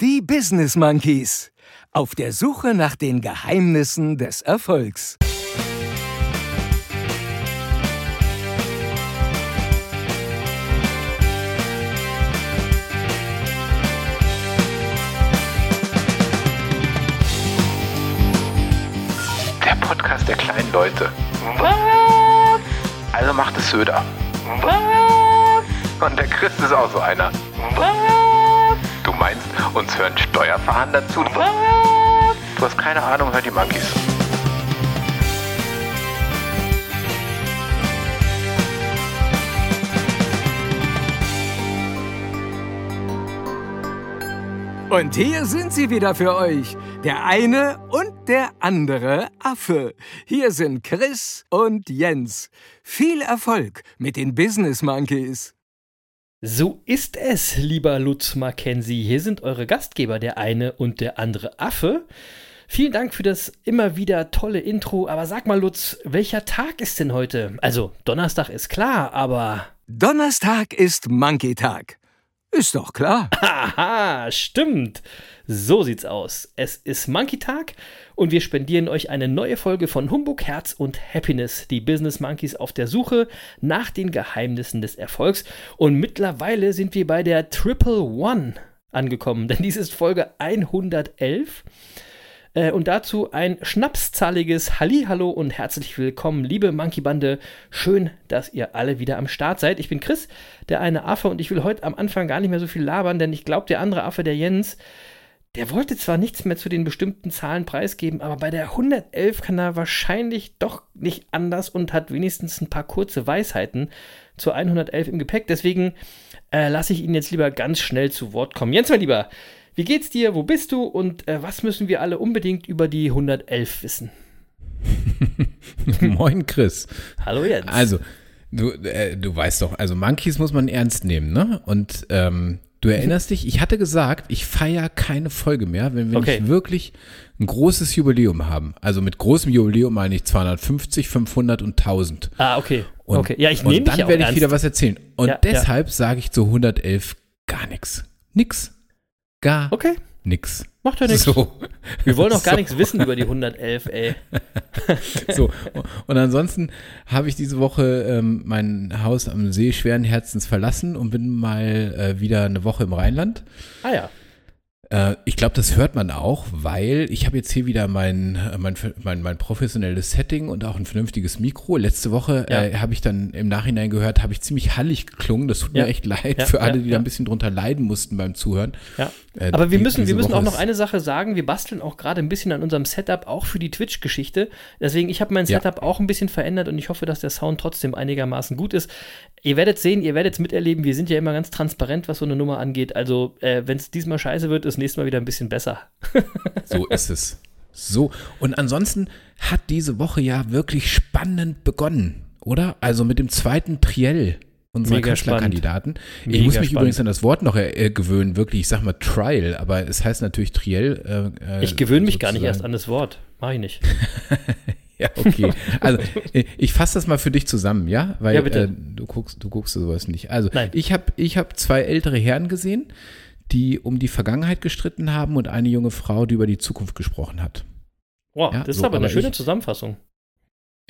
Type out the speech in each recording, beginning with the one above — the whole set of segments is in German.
Die Business Monkeys. Auf der Suche nach den Geheimnissen des Erfolgs. Der Podcast der kleinen Leute. Also macht es Söder. Und der Chris ist auch so einer. Meinst, uns hören Steuerfahnder zu? Du hast keine Ahnung, hör die Monkeys. Und hier sind sie wieder für euch. Der eine und der andere Affe. Hier sind Chris und Jens. Viel Erfolg mit den Business Monkeys. So ist es, lieber Lutz Mackenzie. Hier sind eure Gastgeber, der eine und der andere Affe. Vielen Dank für das immer wieder tolle Intro. Aber sag mal, Lutz, welcher Tag ist denn heute? Also, Donnerstag ist klar, aber. Donnerstag ist Monkey-Tag. Ist doch klar. Haha, stimmt. So sieht's aus. Es ist Monkey Tag und wir spendieren euch eine neue Folge von Humbug Herz und Happiness, die Business Monkeys auf der Suche nach den Geheimnissen des Erfolgs. Und mittlerweile sind wir bei der Triple One angekommen, denn dies ist Folge 111. Äh, und dazu ein schnapszahliges Hallihallo und herzlich willkommen, liebe Monkey Bande. Schön, dass ihr alle wieder am Start seid. Ich bin Chris, der eine Affe, und ich will heute am Anfang gar nicht mehr so viel labern, denn ich glaube, der andere Affe, der Jens, der wollte zwar nichts mehr zu den bestimmten Zahlen preisgeben, aber bei der 111 kann er wahrscheinlich doch nicht anders und hat wenigstens ein paar kurze Weisheiten zur 111 im Gepäck. Deswegen äh, lasse ich ihn jetzt lieber ganz schnell zu Wort kommen. Jens, mein Lieber, wie geht's dir? Wo bist du? Und äh, was müssen wir alle unbedingt über die 111 wissen? Moin, Chris. Hallo Jens. Also, du, äh, du weißt doch, also Monkeys muss man ernst nehmen, ne? Und ähm, du erinnerst dich, ich hatte gesagt, ich feiere keine Folge mehr, wenn wir Okay. nicht wirklich ein großes Jubiläum haben. Also mit großem Jubiläum meine ich 250, 500 und 1000. ah, okay. Und, okay. Ja, ich und nehme dich dann ja werde ich ernst. wieder was erzählen. Und Ja, ja. deshalb sage ich zu 111 gar nichts. Nix. Gar Okay, nix. macht ja nichts. So. Wir wollen auch gar So. nichts wissen über die 111, ey. So, und ansonsten habe ich diese Woche ähm, mein Haus am See schweren Herzens verlassen und bin mal äh, wieder eine Woche im Rheinland. Ah ja. Äh, ich glaube, das hört man auch, weil ich habe jetzt hier wieder mein, äh, mein, mein, mein professionelles Setting und auch ein vernünftiges Mikro. Letzte Woche Ja. äh, habe ich dann im Nachhinein gehört, habe ich ziemlich hallig geklungen. Das tut Ja. mir echt leid Ja, für alle, die da ein bisschen drunter leiden mussten beim Zuhören. Äh, Aber wir müssen, wir müssen Woche auch noch eine Sache sagen. Wir basteln auch gerade ein bisschen an unserem Setup, auch für die Twitch-Geschichte. Deswegen, ich habe mein. Setup auch ein bisschen verändert und ich hoffe, dass der Sound trotzdem einigermaßen gut ist. Ihr werdet sehen, ihr werdet es miterleben. Wir sind ja immer ganz transparent, was so eine Nummer angeht. Also, äh, wenn es diesmal scheiße wird, ist nächstes Mal wieder ein bisschen besser. So ist es. So. Und ansonsten hat diese Woche ja wirklich spannend begonnen, oder? Also mit dem zweiten Triell unserer Mega Kanzlerkandidaten. Ich Mega muss mich spannend. übrigens an das Wort noch äh, gewöhnen, wirklich. Ich sag mal Trial, aber es heißt natürlich Triell. Äh, Ich gewöhne mich gar nicht erst sozusagen. an das Wort. Mach ich nicht. Ja, okay. Also äh, ich fasse das mal für dich zusammen, ja? Weil Ja, bitte. Äh, du guckst, du guckst sowas nicht. Also Nein. ich habe ich hab zwei ältere Herren gesehen, die um die Vergangenheit gestritten haben und eine junge Frau, die über die Zukunft gesprochen hat. Wow, Ja, das ist so, aber eine aber schöne ich- Zusammenfassung.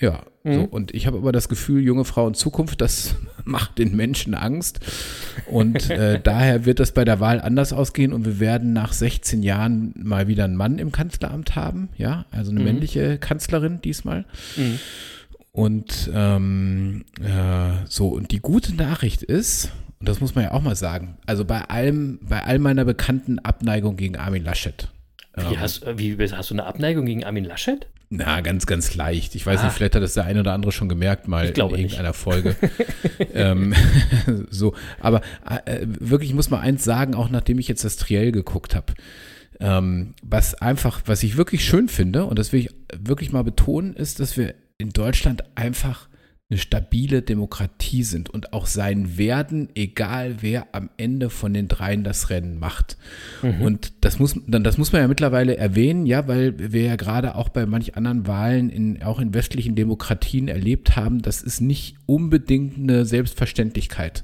Ja, Mhm. so, und ich habe aber das Gefühl, junge Frau in Zukunft, das macht den Menschen Angst. Und äh, daher wird das bei der Wahl anders ausgehen und wir werden nach 16 Jahren mal wieder einen Mann im Kanzleramt haben, ja, also eine Mhm. männliche Kanzlerin diesmal. Mhm. Und ähm, äh, so, und die gute Nachricht ist, und das muss man ja auch mal sagen, also bei allem, bei all meiner bekannten Abneigung gegen Armin Laschet. Wie ähm, hast, wie, hast du eine Abneigung gegen Armin Laschet? na, ganz, ganz leicht. Ich weiß Ah. nicht, vielleicht hat das der eine oder andere schon gemerkt, mal in nicht. irgendeiner Folge. ähm, so, aber äh, wirklich, ich muss mal eins sagen, auch nachdem ich jetzt das Triell geguckt habe. Ähm, was einfach, was ich wirklich schön finde, und das will ich wirklich mal betonen, ist, dass wir in Deutschland einfach eine stabile Demokratie sind und auch sein werden, egal wer am Ende von den dreien das Rennen macht. Und das muss, das muss man ja mittlerweile erwähnen, ja, weil wir ja gerade auch bei manch anderen Wahlen in, auch in westlichen Demokratien erlebt haben, das ist nicht unbedingt eine Selbstverständlichkeit.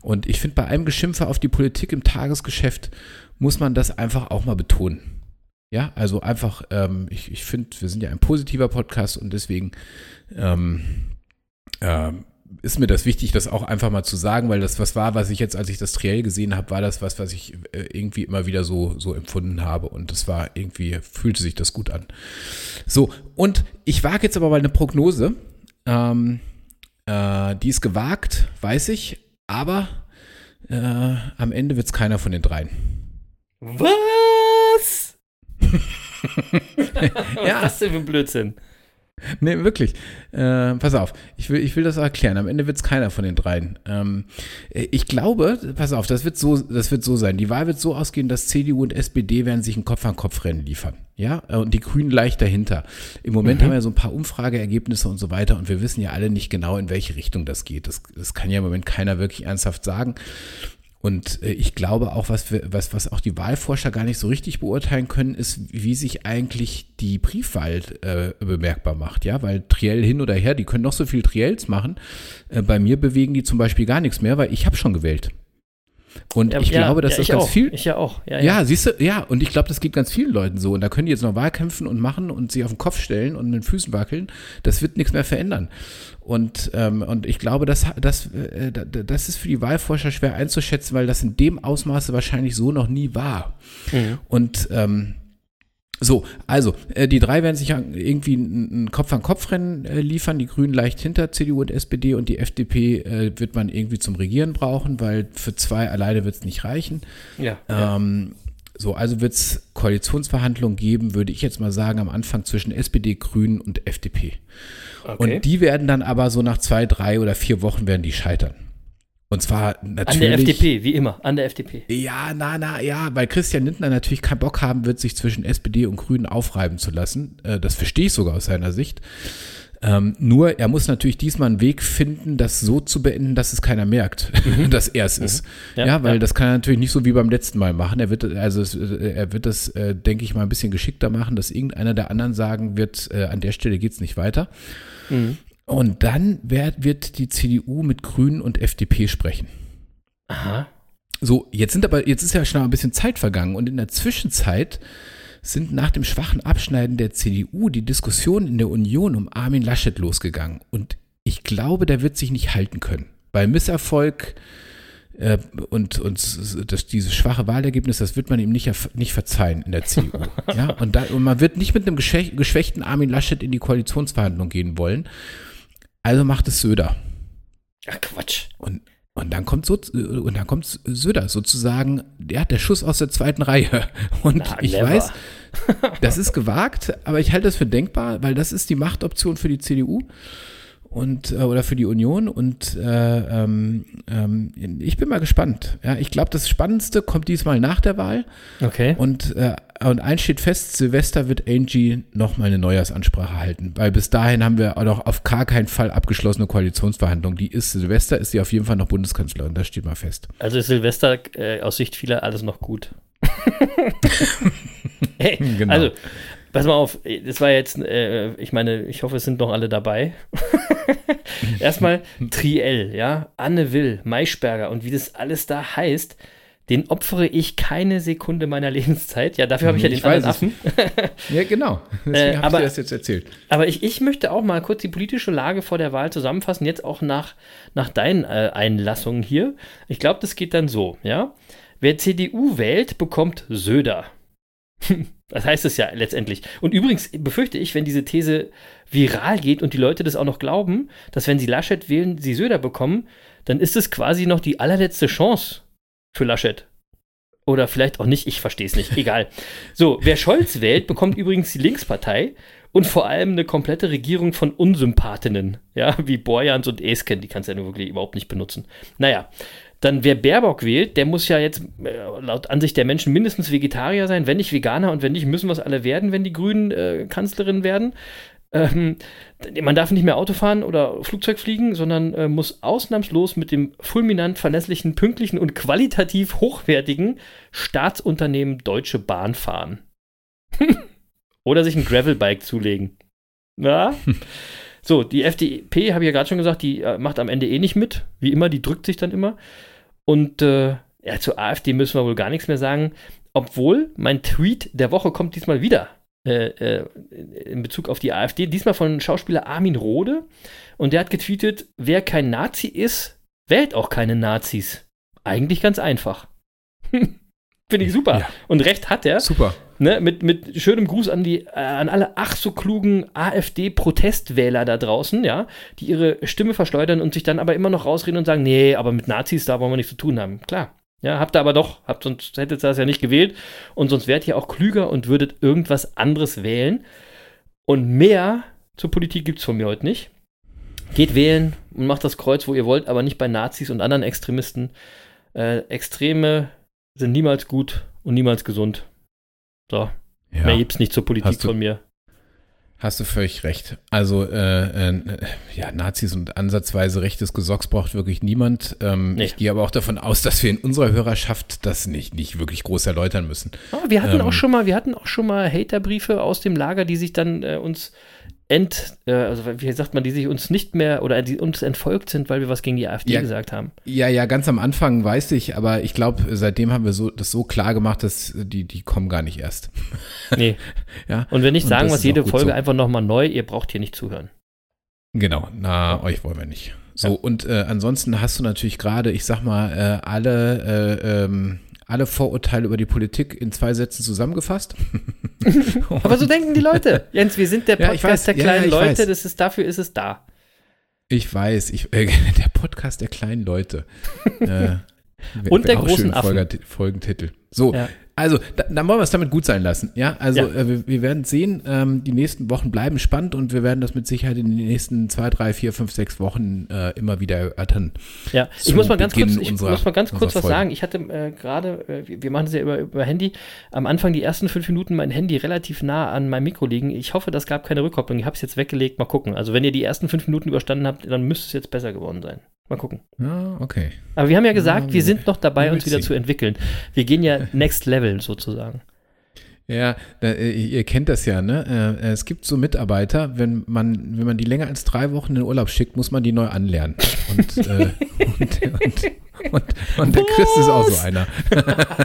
Und ich finde, bei einem Geschimpfe auf die Politik im Tagesgeschäft muss man das einfach auch mal betonen. Ja, also einfach, ähm, ich, ich finde, wir sind ja ein positiver Podcast und deswegen ähm, äh, ist mir das wichtig, das auch einfach mal zu sagen, weil das was war, was ich jetzt, als ich das Triell gesehen habe, war das was, was ich äh, irgendwie immer wieder so, so empfunden habe. Und das war irgendwie, fühlte sich das gut an. So, und ich wage jetzt aber mal eine Prognose. Ähm, äh, die ist gewagt, weiß ich, aber äh, am Ende wird es keiner von den dreien. Was? Was Ja. ist das denn für ein Blödsinn? Nee, wirklich. Äh, pass auf, ich will, ich will das erklären. Am Ende wird es keiner von den dreien. Ähm, äh, ich glaube, pass auf, das wird, so, das wird so sein. Die Wahl wird so ausgehen, dass CDU und SPD werden sich ein Kopf-an-Kopf-Rennen liefern. Ja, Äh, und die Grünen leicht dahinter. Im Moment haben wir so ein paar Umfrageergebnisse und so weiter und wir wissen ja alle nicht genau, in welche Richtung das geht. Das, das kann ja im Moment keiner wirklich ernsthaft sagen. Und äh, ich glaube auch, was, wir, was, was auch die Wahlforscher gar nicht so richtig beurteilen können, ist, wie sich eigentlich die Briefwahl äh, bemerkbar macht. Ja, weil Triell hin oder her, die können noch so viel Triells machen. Äh, bei mir bewegen die zum Beispiel gar nichts mehr, weil ich habe schon gewählt. Und ich glaube, dass ja, das ganz auch. viel. Ich ja auch. Ja, Ja, siehst du, ja, und ich glaube, das geht ganz vielen Leuten so. Und da können die jetzt noch Wahlkämpfen und machen und sich auf den Kopf stellen und mit den Füßen wackeln. Das wird nichts mehr verändern. Und, ähm, und ich glaube, das, das, äh, das ist für die Wahlforscher schwer einzuschätzen, weil das in dem Ausmaße wahrscheinlich so noch nie war. Mhm. Und ähm, so, also, äh, die drei werden sich ja irgendwie ein ein Kopf-an-Kopf-Rennen äh, liefern, die Grünen leicht hinter CDU und SPD und die FDP äh, wird man irgendwie zum Regieren brauchen, weil für zwei alleine wird es nicht reichen. ja. ja. Ähm, so, also wird es Koalitionsverhandlungen geben, würde ich jetzt mal sagen, am Anfang zwischen SPD, Grünen und FDP. Okay. Und die werden dann aber so nach zwei, drei oder vier Wochen werden die scheitern. Und zwar An natürlich. der FDP, wie immer, an der FDP. Ja, na, na, ja, weil Christian Lindner natürlich keinen Bock haben wird, sich zwischen SPD und Grünen aufreiben zu lassen. Äh, das verstehe ich sogar aus seiner Sicht. Ähm, nur, er muss natürlich diesmal einen Weg finden, das so zu beenden, dass es keiner merkt, dass er es ist. Ja, Ja, weil ja. das kann er natürlich nicht so wie beim letzten Mal machen. Er wird, also es, äh, er wird das, äh, denke ich mal, ein bisschen geschickter machen, dass irgendeiner der anderen sagen wird, äh, an der Stelle geht's nicht weiter. Mhm. Und dann wird, wird die CDU mit Grünen und FDP sprechen. Aha. So, jetzt sind aber, jetzt ist ja schon ein bisschen Zeit vergangen und in der Zwischenzeit sind nach dem schwachen Abschneiden der CDU die Diskussionen in der Union um Armin Laschet losgegangen. Und ich glaube, der wird sich nicht halten können. Weil Misserfolg äh, und, und das, dieses schwache Wahlergebnis, das wird man ihm nicht, nicht verzeihen in der CDU. ja, und, da, und man wird nicht mit einem geschwäch- geschwächten Armin Laschet in die Koalitionsverhandlung gehen wollen. Also macht es Söder. Ach, Quatsch. Und, und dann kommt so, und dann kommt Söder sozusagen, der der Schuss aus der zweiten Reihe. Und Na, ich never. weiß, das ist gewagt, aber ich halte das für denkbar, weil das ist die Machtoption für die CDU und äh, oder für die Union. Und äh, ähm, ähm, ich bin mal gespannt. Ja, ich glaube, das Spannendste kommt diesmal nach der Wahl. Okay. Und, äh, und eins steht fest, Silvester wird Angie nochmal eine Neujahrsansprache halten. Weil bis dahin haben wir auch noch auf gar keinen Fall abgeschlossene Koalitionsverhandlungen. Die ist, Silvester ist sie auf jeden Fall noch Bundeskanzlerin, das steht mal fest. Also ist Silvester äh, aus Sicht vieler alles noch gut. hey, Genau. Also, pass mal auf, das war jetzt, äh, ich meine, ich hoffe, es sind noch alle dabei. Erstmal Triell, ja, Anne Will, Maischberger und wie das alles da heißt, den opfere ich keine Sekunde meiner Lebenszeit. Ja, dafür habe ich ja den Ich anderen Affen. Ja, genau. Deswegen Äh, habe ich aber- dir das jetzt erzählt. Aber ich, ich möchte auch mal kurz die politische Lage vor der Wahl zusammenfassen, jetzt auch nach, nach deinen äh, Einlassungen hier. Ich glaube, das geht dann so, ja. Wer CDU wählt, bekommt Söder. Das heißt es ja letztendlich. Und übrigens befürchte ich, wenn diese These viral geht und die Leute das auch noch glauben, dass wenn sie Laschet wählen, sie Söder bekommen, dann ist es quasi noch die allerletzte Chance für Laschet. Oder vielleicht auch nicht, ich verstehe es nicht. Egal. So, wer Scholz wählt, bekommt übrigens die Linkspartei und vor allem eine komplette Regierung von Unsympathinnen. Ja, wie Borjans und Esken, die kannst du ja nur wirklich überhaupt nicht benutzen. Naja, dann wer Baerbock wählt, der muss ja jetzt äh, laut Ansicht der Menschen mindestens Vegetarier sein, wenn nicht Veganer und wenn nicht, müssen wir es alle werden, wenn die Grünen äh, Kanzlerin werden. Ähm, man darf nicht mehr Auto fahren oder Flugzeug fliegen, sondern äh, muss ausnahmslos mit dem fulminant verlässlichen, pünktlichen und qualitativ hochwertigen Staatsunternehmen Deutsche Bahn fahren. oder sich ein Gravelbike zulegen. Ja? So, die FDP, habe ich ja gerade schon gesagt, die äh, macht am Ende eh nicht mit. Wie immer, die drückt sich dann immer. Und äh, ja, zur AfD müssen wir wohl gar nichts mehr sagen. Obwohl mein Tweet der Woche kommt diesmal wieder äh, äh, in Bezug auf die AfD. Diesmal von Schauspieler Armin Rohde. Und der hat getweetet, wer kein Nazi ist, wählt auch keine Nazis. Eigentlich ganz einfach. Finde ich super. Ja. Und recht hat er. Super. Ne, mit, mit schönem Gruß an, die, äh, an alle ach so klugen AfD-Protestwähler da draußen, ja, die ihre Stimme verschleudern und sich dann aber immer noch rausreden und sagen, nee, aber mit Nazis, da wollen wir nichts zu tun haben. Klar. Ja, habt ihr aber doch, habt, sonst hättet ihr das ja nicht gewählt und sonst wärt ihr auch klüger und würdet irgendwas anderes wählen. Und mehr zur Politik gibt es von mir heute nicht. Geht wählen und macht das Kreuz, wo ihr wollt, aber nicht bei Nazis und anderen Extremisten. Äh, Extreme sind niemals gut und niemals gesund. So. Ja. Mehr gibt's nicht zur Politik von mir. Hast du völlig recht. Also, äh, äh, ja, Nazis und ansatzweise rechtes Gesocks braucht wirklich niemand. Ähm, nee. Ich gehe aber auch davon aus, dass wir in unserer Hörerschaft das nicht, nicht wirklich groß erläutern müssen. Oh, wir hatten ähm, auch schon mal, wir hatten auch schon mal Haterbriefe aus dem Lager, die sich dann äh, uns ent, äh, also wie sagt man, die sich uns nicht mehr oder die uns entfolgt sind, weil wir was gegen die AfD ja, gesagt haben. Ja, ja, ganz am Anfang weiß ich, aber ich glaube, seitdem haben wir so, das so klar gemacht, dass die, die kommen gar nicht erst. Nee. ja. Und wenn nicht, sagen wir jede Folge so. einfach nochmal neu, ihr braucht hier nicht zuhören. Genau, na, euch wollen wir nicht. So, ja. und äh, ansonsten hast du natürlich gerade, ich sag mal, äh, alle äh, ähm, alle Vorurteile über die Politik in zwei Sätzen zusammengefasst. Aber so denken die Leute. Jens, wir sind der Podcast ja, weiß, der kleinen ja, Leute, das ist, dafür ist es da. Ich weiß, ich, äh, der Podcast der kleinen Leute. äh, Und der großen Affen. Folgentitel. So, ja. Also, da, dann wollen wir es damit gut sein lassen. Ja, also ja. Äh, wir, wir, werden sehen, ähm, die nächsten Wochen bleiben spannend und wir werden das mit Sicherheit in den nächsten zwei, drei, vier, fünf, sechs Wochen äh, immer wieder erörtern. Ja, ich muss mal ganz kurz, ich unserer, muss mal ganz kurz was sagen. Ich hatte äh, gerade, äh, wir machen das ja über, über Handy, am Anfang die ersten fünf Minuten mein Handy relativ nah an meinem Mikro liegen. Ich hoffe, das gab keine Rückkopplung. Ich habe es jetzt weggelegt. Mal gucken. Also, wenn ihr die ersten fünf Minuten überstanden habt, dann müsste es jetzt besser geworden sein. Mal gucken. Ja, okay. Aber wir haben ja gesagt, ja, wir sind noch dabei, uns wieder zu entwickeln. Wir gehen ja next level sozusagen. Ja, äh, ihr kennt das ja, ne? Äh, es gibt so Mitarbeiter, wenn man, wenn man die länger als drei Wochen in den Urlaub schickt, muss man die neu anlernen. Und, äh, und, und, und, und der Chris ist auch so einer.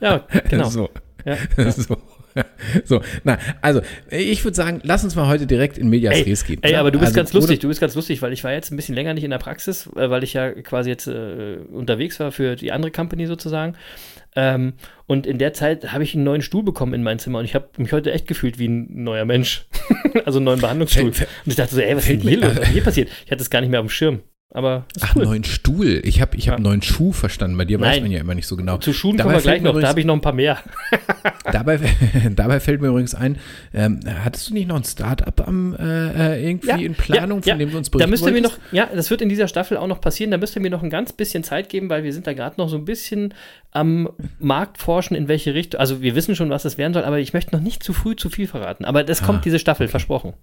ja, genau. So. Ja, ja. so. so, na, also ich würde sagen, lass uns mal heute direkt in Medias Res gehen. Ey, aber du bist also, ganz lustig, du bist ganz lustig, weil ich war jetzt ein bisschen länger nicht in der Praxis, äh, weil ich ja quasi jetzt äh, unterwegs war für die andere Company sozusagen. Ähm, und in der Zeit habe ich einen neuen Stuhl bekommen in mein Zimmer und ich habe mich heute echt gefühlt wie ein neuer Mensch. also einen neuen Behandlungsstuhl. und ich dachte so, ey, was ist denn hier, was hier passiert? Ich hatte es gar nicht mehr auf dem Schirm. Aber Ach, cool. neuen Stuhl. Ich habe ich hab ja. neuen Schuh verstanden. Bei dir Nein. weiß man ja immer nicht so genau. Zu Schuhen dabei kommen wir gleich noch. Übrigens, da habe ich noch ein paar mehr. dabei, dabei fällt mir übrigens ein, ähm, hattest du nicht noch ein Start-up am, äh, äh irgendwie ja, in Planung, ja, von dem du uns berichten da müsst ihr mir noch, Ja, das wird in dieser Staffel auch noch passieren. Da müsst ihr mir noch ein ganz bisschen Zeit geben, weil wir sind da gerade noch so ein bisschen am Markt forschen, in welche Richtung. Also wir wissen schon, was das werden soll, aber ich möchte noch nicht zu früh zu viel verraten. Aber das ah, kommt diese Staffel, okay. versprochen.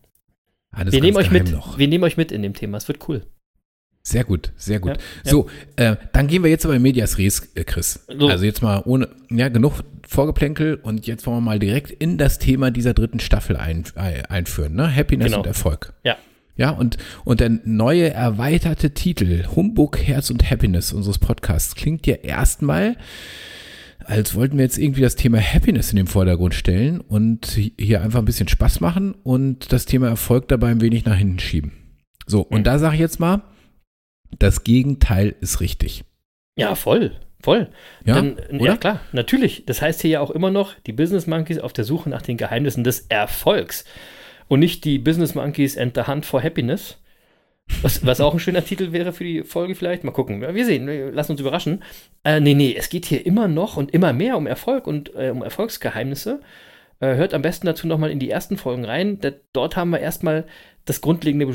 Ah, wir nehmen euch mit. Noch. Wir nehmen euch mit in dem Thema. Es wird cool. Sehr gut, sehr gut. Ja, so, äh, dann gehen wir jetzt aber in Medias Res, äh, Chris. So. Also jetzt mal ohne, ja, genug Vorgeplänkel und jetzt wollen wir mal direkt in das Thema dieser dritten Staffel ein, äh, einführen, ne? Happiness genau. und Erfolg. Ja. Ja, und, und der neue erweiterte Titel, Humbug, Herz und Happiness unseres Podcasts, klingt ja erstmal, als wollten wir jetzt irgendwie das Thema Happiness in den Vordergrund stellen und hier einfach ein bisschen Spaß machen und das Thema Erfolg dabei ein wenig nach hinten schieben. So, und mhm. da sage ich jetzt mal, das Gegenteil ist richtig. Ja, voll. Voll. Ja, Dann, ja, klar, natürlich. Das heißt hier ja auch immer noch, die Business Monkeys auf der Suche nach den Geheimnissen des Erfolgs. Und nicht die Business Monkeys and the Hunt for Happiness. Was, was auch ein schöner Titel wäre für die Folge vielleicht. Mal gucken. Wir sehen, wir lassen uns überraschen. Äh, nee, nee, es geht hier immer noch und immer mehr um Erfolg und äh, um Erfolgsgeheimnisse. Äh, hört am besten dazu nochmal in die ersten Folgen rein. Da, dort haben wir erstmal das Grundlegende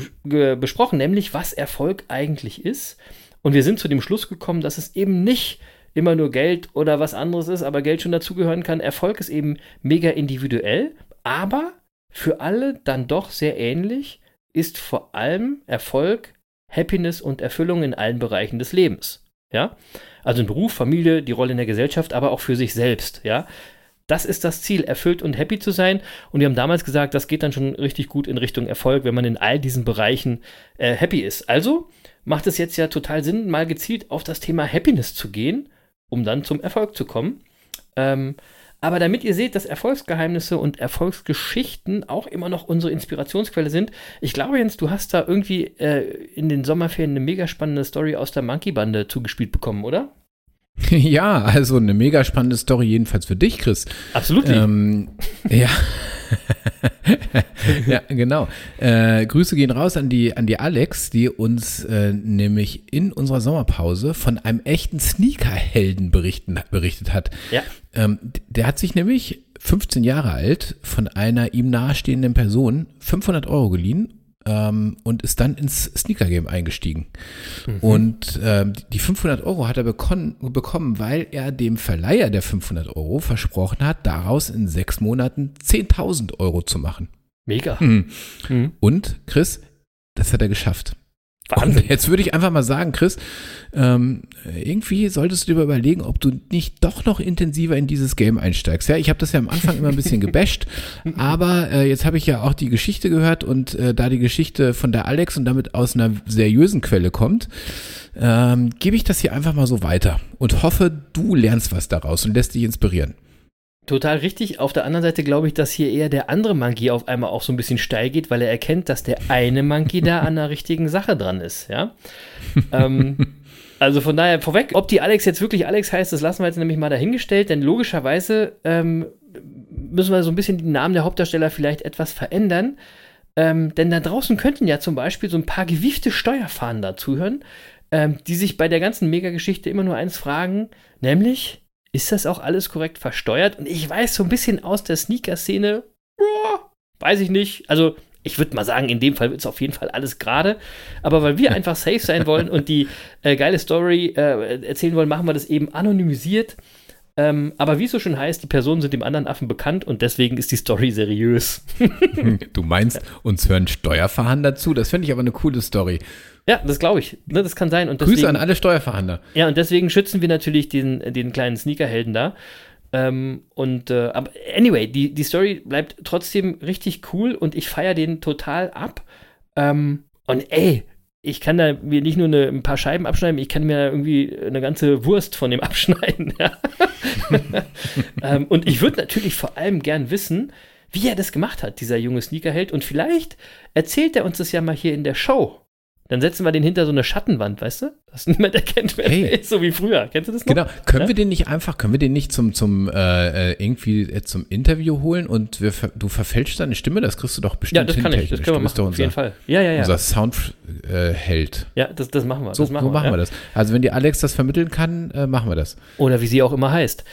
besprochen, nämlich was Erfolg eigentlich ist. Und wir sind zu dem Schluss gekommen, dass es eben nicht immer nur Geld oder was anderes ist, aber Geld schon dazugehören kann. Erfolg ist eben mega individuell, aber für alle dann doch sehr ähnlich, ist vor allem Erfolg, Happiness und Erfüllung in allen Bereichen des Lebens. Ja? Also in Beruf, Familie, die Rolle in der Gesellschaft, aber auch für sich selbst. Ja? Das ist das Ziel, erfüllt und happy zu sein. Und wir haben damals gesagt, das geht dann schon richtig gut in Richtung Erfolg, wenn man in all diesen Bereichen äh, happy ist. Also macht es jetzt ja total Sinn, mal gezielt auf das Thema Happiness zu gehen, um dann zum Erfolg zu kommen. Ähm, aber damit ihr seht, dass Erfolgsgeheimnisse und Erfolgsgeschichten auch immer noch unsere Inspirationsquelle sind, ich glaube, Jens, du hast da irgendwie äh, in den Sommerferien eine mega spannende Story aus der Monkey-Bande zugespielt bekommen, oder? Ja, also eine mega spannende Story, jedenfalls für dich, Chris. Absolut. Ähm, ja. ja, genau. Äh, Grüße gehen raus an die, an die Alex, die uns äh, nämlich in unserer Sommerpause von einem echten Sneaker-Helden berichtet hat. Ja. Ähm, der hat sich nämlich 15 Jahre alt von einer ihm nahestehenden Person 500 Euro geliehen ähm, und ist dann ins Sneaker-Game eingestiegen. Mhm. Und ähm, die 500 Euro hat er bekommen, weil er dem Verleiher der 500 Euro versprochen hat, daraus in sechs Monaten 10.000 Euro zu machen. Mega. Mhm. Mhm. Und Chris, das hat er geschafft. Wahnsinn. Und jetzt würde ich einfach mal sagen, Chris, ähm, irgendwie solltest du dir überlegen, ob du nicht doch noch intensiver in dieses Game einsteigst. Ja, ich habe das ja am Anfang immer ein bisschen gebasht, aber äh, jetzt habe ich ja auch die Geschichte gehört und äh, da die Geschichte von der Alex und damit aus einer seriösen Quelle kommt, ähm, gebe ich das hier einfach mal so weiter und hoffe, du lernst was daraus und lässt dich inspirieren. Total richtig. Auf der anderen Seite glaube ich, dass hier eher der andere Monkey auf einmal auch so ein bisschen steil geht, weil er erkennt, dass der eine Monkey da an der richtigen Sache dran ist. Ja. ähm, also von daher vorweg, ob die Alex jetzt wirklich Alex heißt, das lassen wir jetzt nämlich mal dahingestellt, denn logischerweise ähm, müssen wir so ein bisschen den Namen der Hauptdarsteller vielleicht etwas verändern. Ähm, denn da draußen könnten ja zum Beispiel so ein paar gewiefte Steuerfahnder zuhören, ähm, die sich bei der ganzen Megageschichte immer nur eins fragen, nämlich, ist das auch alles korrekt versteuert? Und ich weiß so ein bisschen aus der Sneaker-Szene, weiß ich nicht. Also, ich würde mal sagen, in dem Fall wird es auf jeden Fall alles gerade. Aber weil wir einfach safe sein wollen und die äh, geile Story äh, erzählen wollen, machen wir das eben anonymisiert. Ähm, aber wie es so schon heißt, die Personen sind dem anderen Affen bekannt und deswegen ist die Story seriös. du meinst, uns hören Steuerverhandler zu? Das finde ich aber eine coole Story. Ja, das glaube ich. Ne, das kann sein. Und deswegen, Grüße an alle Steuerverhandler. Ja, und deswegen schützen wir natürlich den, den kleinen Sneakerhelden da. Ähm, und äh, aber anyway, die, die Story bleibt trotzdem richtig cool und ich feiere den total ab. Ähm, und ey, ich kann da mir nicht nur eine, ein paar Scheiben abschneiden, ich kann mir irgendwie eine ganze Wurst von dem abschneiden. Ja. ähm, und ich würde natürlich vor allem gern wissen, wie er das gemacht hat, dieser junge Sneakerheld. Und vielleicht erzählt er uns das ja mal hier in der Show. Dann setzen wir den hinter so eine Schattenwand, weißt du? Dass niemand erkennt, wer hey. ist, so wie früher. Kennst du das noch? Genau. Können ja? wir den nicht einfach, können wir den nicht zum, zum äh, äh irgendwie äh, zum Interview holen und wir, du verfälschst deine Stimme? Das kriegst du doch bestimmt Ja, das kann ich. Das können wir machen, unser, auf jeden Fall. Ja, ja, ja. Unser Soundheld. Äh, ja, das, das machen wir. So, das machen, so wir, machen ja. wir das. Also wenn die Alex das vermitteln kann, äh, machen wir das. Oder wie sie auch immer heißt.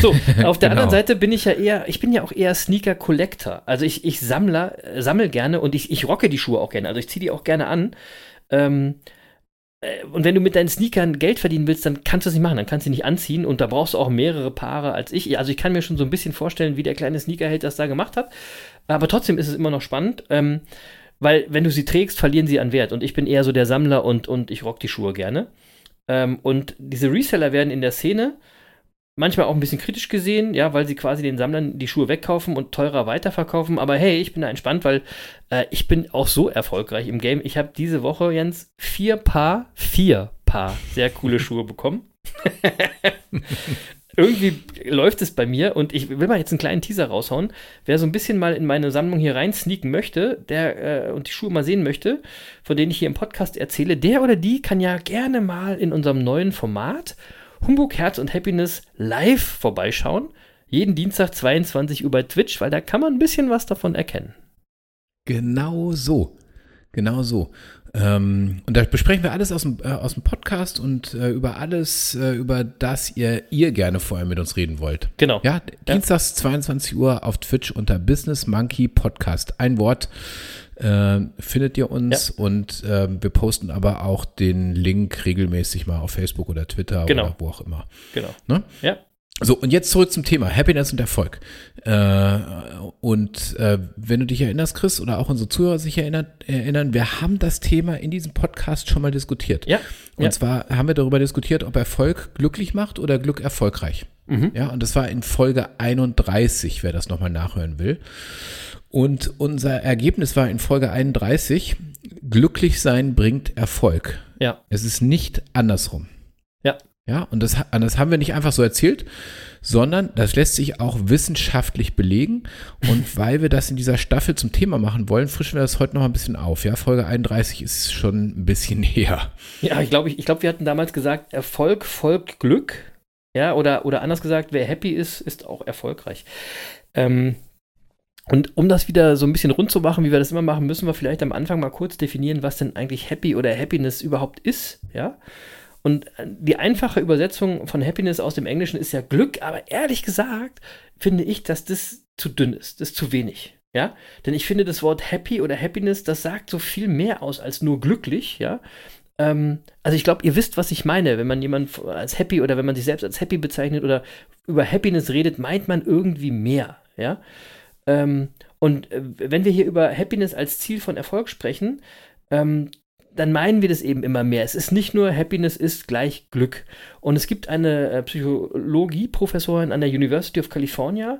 So, auf der genau. anderen Seite bin ich ja eher, ich bin ja auch eher Sneaker-Collector. Also ich, ich sammle, sammle gerne und ich, ich rocke die Schuhe auch gerne. Also ich ziehe die auch gerne an. Ähm, äh, und wenn du mit deinen Sneakern Geld verdienen willst, dann kannst du es nicht machen, dann kannst du sie nicht anziehen und da brauchst du auch mehrere Paare als ich. Also ich kann mir schon so ein bisschen vorstellen, wie der kleine Sneakerheld das da gemacht hat. Aber trotzdem ist es immer noch spannend, ähm, weil wenn du sie trägst, verlieren sie an Wert. Und ich bin eher so der Sammler und, und ich rock die Schuhe gerne. Ähm, und diese Reseller werden in der Szene manchmal auch ein bisschen kritisch gesehen, ja, weil sie quasi den Sammlern die Schuhe wegkaufen und teurer weiterverkaufen. Aber hey, ich bin da entspannt, weil äh, ich bin auch so erfolgreich im Game. Ich habe diese Woche, Jens, vier Paar, vier Paar sehr coole Schuhe bekommen. Irgendwie läuft es bei mir und ich will mal jetzt einen kleinen Teaser raushauen. Wer so ein bisschen mal in meine Sammlung hier rein sneaken möchte, der äh, und die Schuhe mal sehen möchte, von denen ich hier im Podcast erzähle, der oder die kann ja gerne mal in unserem neuen Format Humbug, Herz und Happiness live vorbeischauen. Jeden Dienstag 22 Uhr bei Twitch, weil da kann man ein bisschen was davon erkennen. Genau so. Genau so. Ähm, und da besprechen wir alles aus dem, äh, aus dem Podcast und äh, über alles, äh, über das ihr, ihr gerne vorher mit uns reden wollt. Genau. Ja, dienstags 22 Uhr auf Twitch unter Business Monkey Podcast. Ein Wort äh, findet ihr uns ja. und äh, wir posten aber auch den Link regelmäßig mal auf Facebook oder Twitter genau. oder wo auch immer. Genau. Ne? Ja. So, und jetzt zurück zum Thema Happiness und Erfolg. Äh, und äh, wenn du dich erinnerst, Chris, oder auch unsere Zuhörer sich erinnert, erinnern, wir haben das Thema in diesem Podcast schon mal diskutiert. Ja. Und ja. zwar haben wir darüber diskutiert, ob Erfolg glücklich macht oder Glück erfolgreich. Mhm. Ja, und das war in Folge 31, wer das nochmal nachhören will. Und unser Ergebnis war in Folge 31, glücklich sein bringt Erfolg. Ja. Es ist nicht andersrum. Ja. Ja, und das, das haben wir nicht einfach so erzählt, sondern das lässt sich auch wissenschaftlich belegen. Und weil wir das in dieser Staffel zum Thema machen wollen, frischen wir das heute noch ein bisschen auf. Ja, Folge 31 ist schon ein bisschen her. Ja, ich glaube, ich, ich glaub, wir hatten damals gesagt, Erfolg folgt Glück. Ja, oder, oder anders gesagt, wer happy ist, ist auch erfolgreich. Ähm, und um das wieder so ein bisschen rund zu machen, wie wir das immer machen, müssen wir vielleicht am Anfang mal kurz definieren, was denn eigentlich Happy oder Happiness überhaupt ist. Ja. Und äh, die einfache Übersetzung von Happiness aus dem Englischen ist ja Glück, aber ehrlich gesagt finde ich, dass das zu dünn ist, das ist zu wenig. Ja, denn ich finde das Wort Happy oder Happiness, das sagt so viel mehr aus als nur glücklich, ja. Ähm, also ich glaube, ihr wisst, was ich meine, wenn man jemanden als Happy oder wenn man sich selbst als Happy bezeichnet oder über Happiness redet, meint man irgendwie mehr, ja. Ähm, und äh, wenn wir hier über Happiness als Ziel von Erfolg sprechen, ähm, dann meinen wir das eben immer mehr. Es ist nicht nur Happiness ist gleich Glück. Und es gibt eine äh, Psychologie-Professorin an der University of California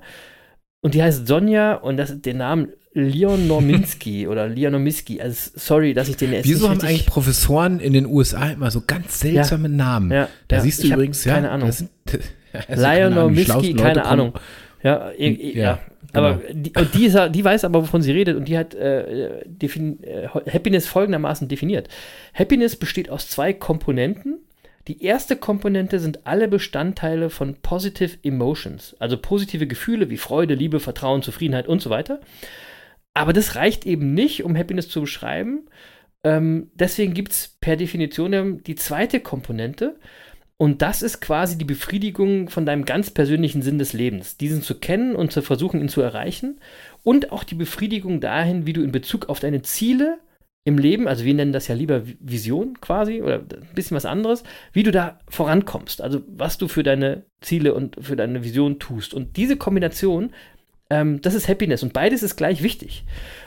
und die heißt Sonja und das ist der Name Leon Norminski oder Leon Norminski. Also sorry, dass ich den jetzt Wieso haben eigentlich Professoren in den USA immer so ganz seltsame ja. Namen? Ja, da ja, siehst du übrigens, ja, keine Ahnung. Sind, Leon Norminski, keine Ahnung. Ja, ja. Aber genau. die, die, ist, die weiß aber, wovon sie redet und die hat äh, äh, Happiness folgendermaßen definiert. Happiness besteht aus zwei Komponenten. Die erste Komponente sind alle Bestandteile von Positive Emotions, also positive Gefühle wie Freude, Liebe, Vertrauen, Zufriedenheit und so weiter. Aber das reicht eben nicht, um Happiness zu beschreiben. Ähm, deswegen gibt es per Definition die zweite Komponente. Und das ist quasi die Befriedigung von deinem ganz persönlichen Sinn des Lebens. Diesen zu kennen und zu versuchen, ihn zu erreichen. Und auch die Befriedigung dahin, wie du in Bezug auf deine Ziele im Leben, also wir nennen das ja lieber Vision quasi oder ein bisschen was anderes, wie du da vorankommst. Also was du für deine Ziele und für deine Vision tust. Und diese Kombination, ähm, das ist Happiness. Und beides ist gleich wichtig.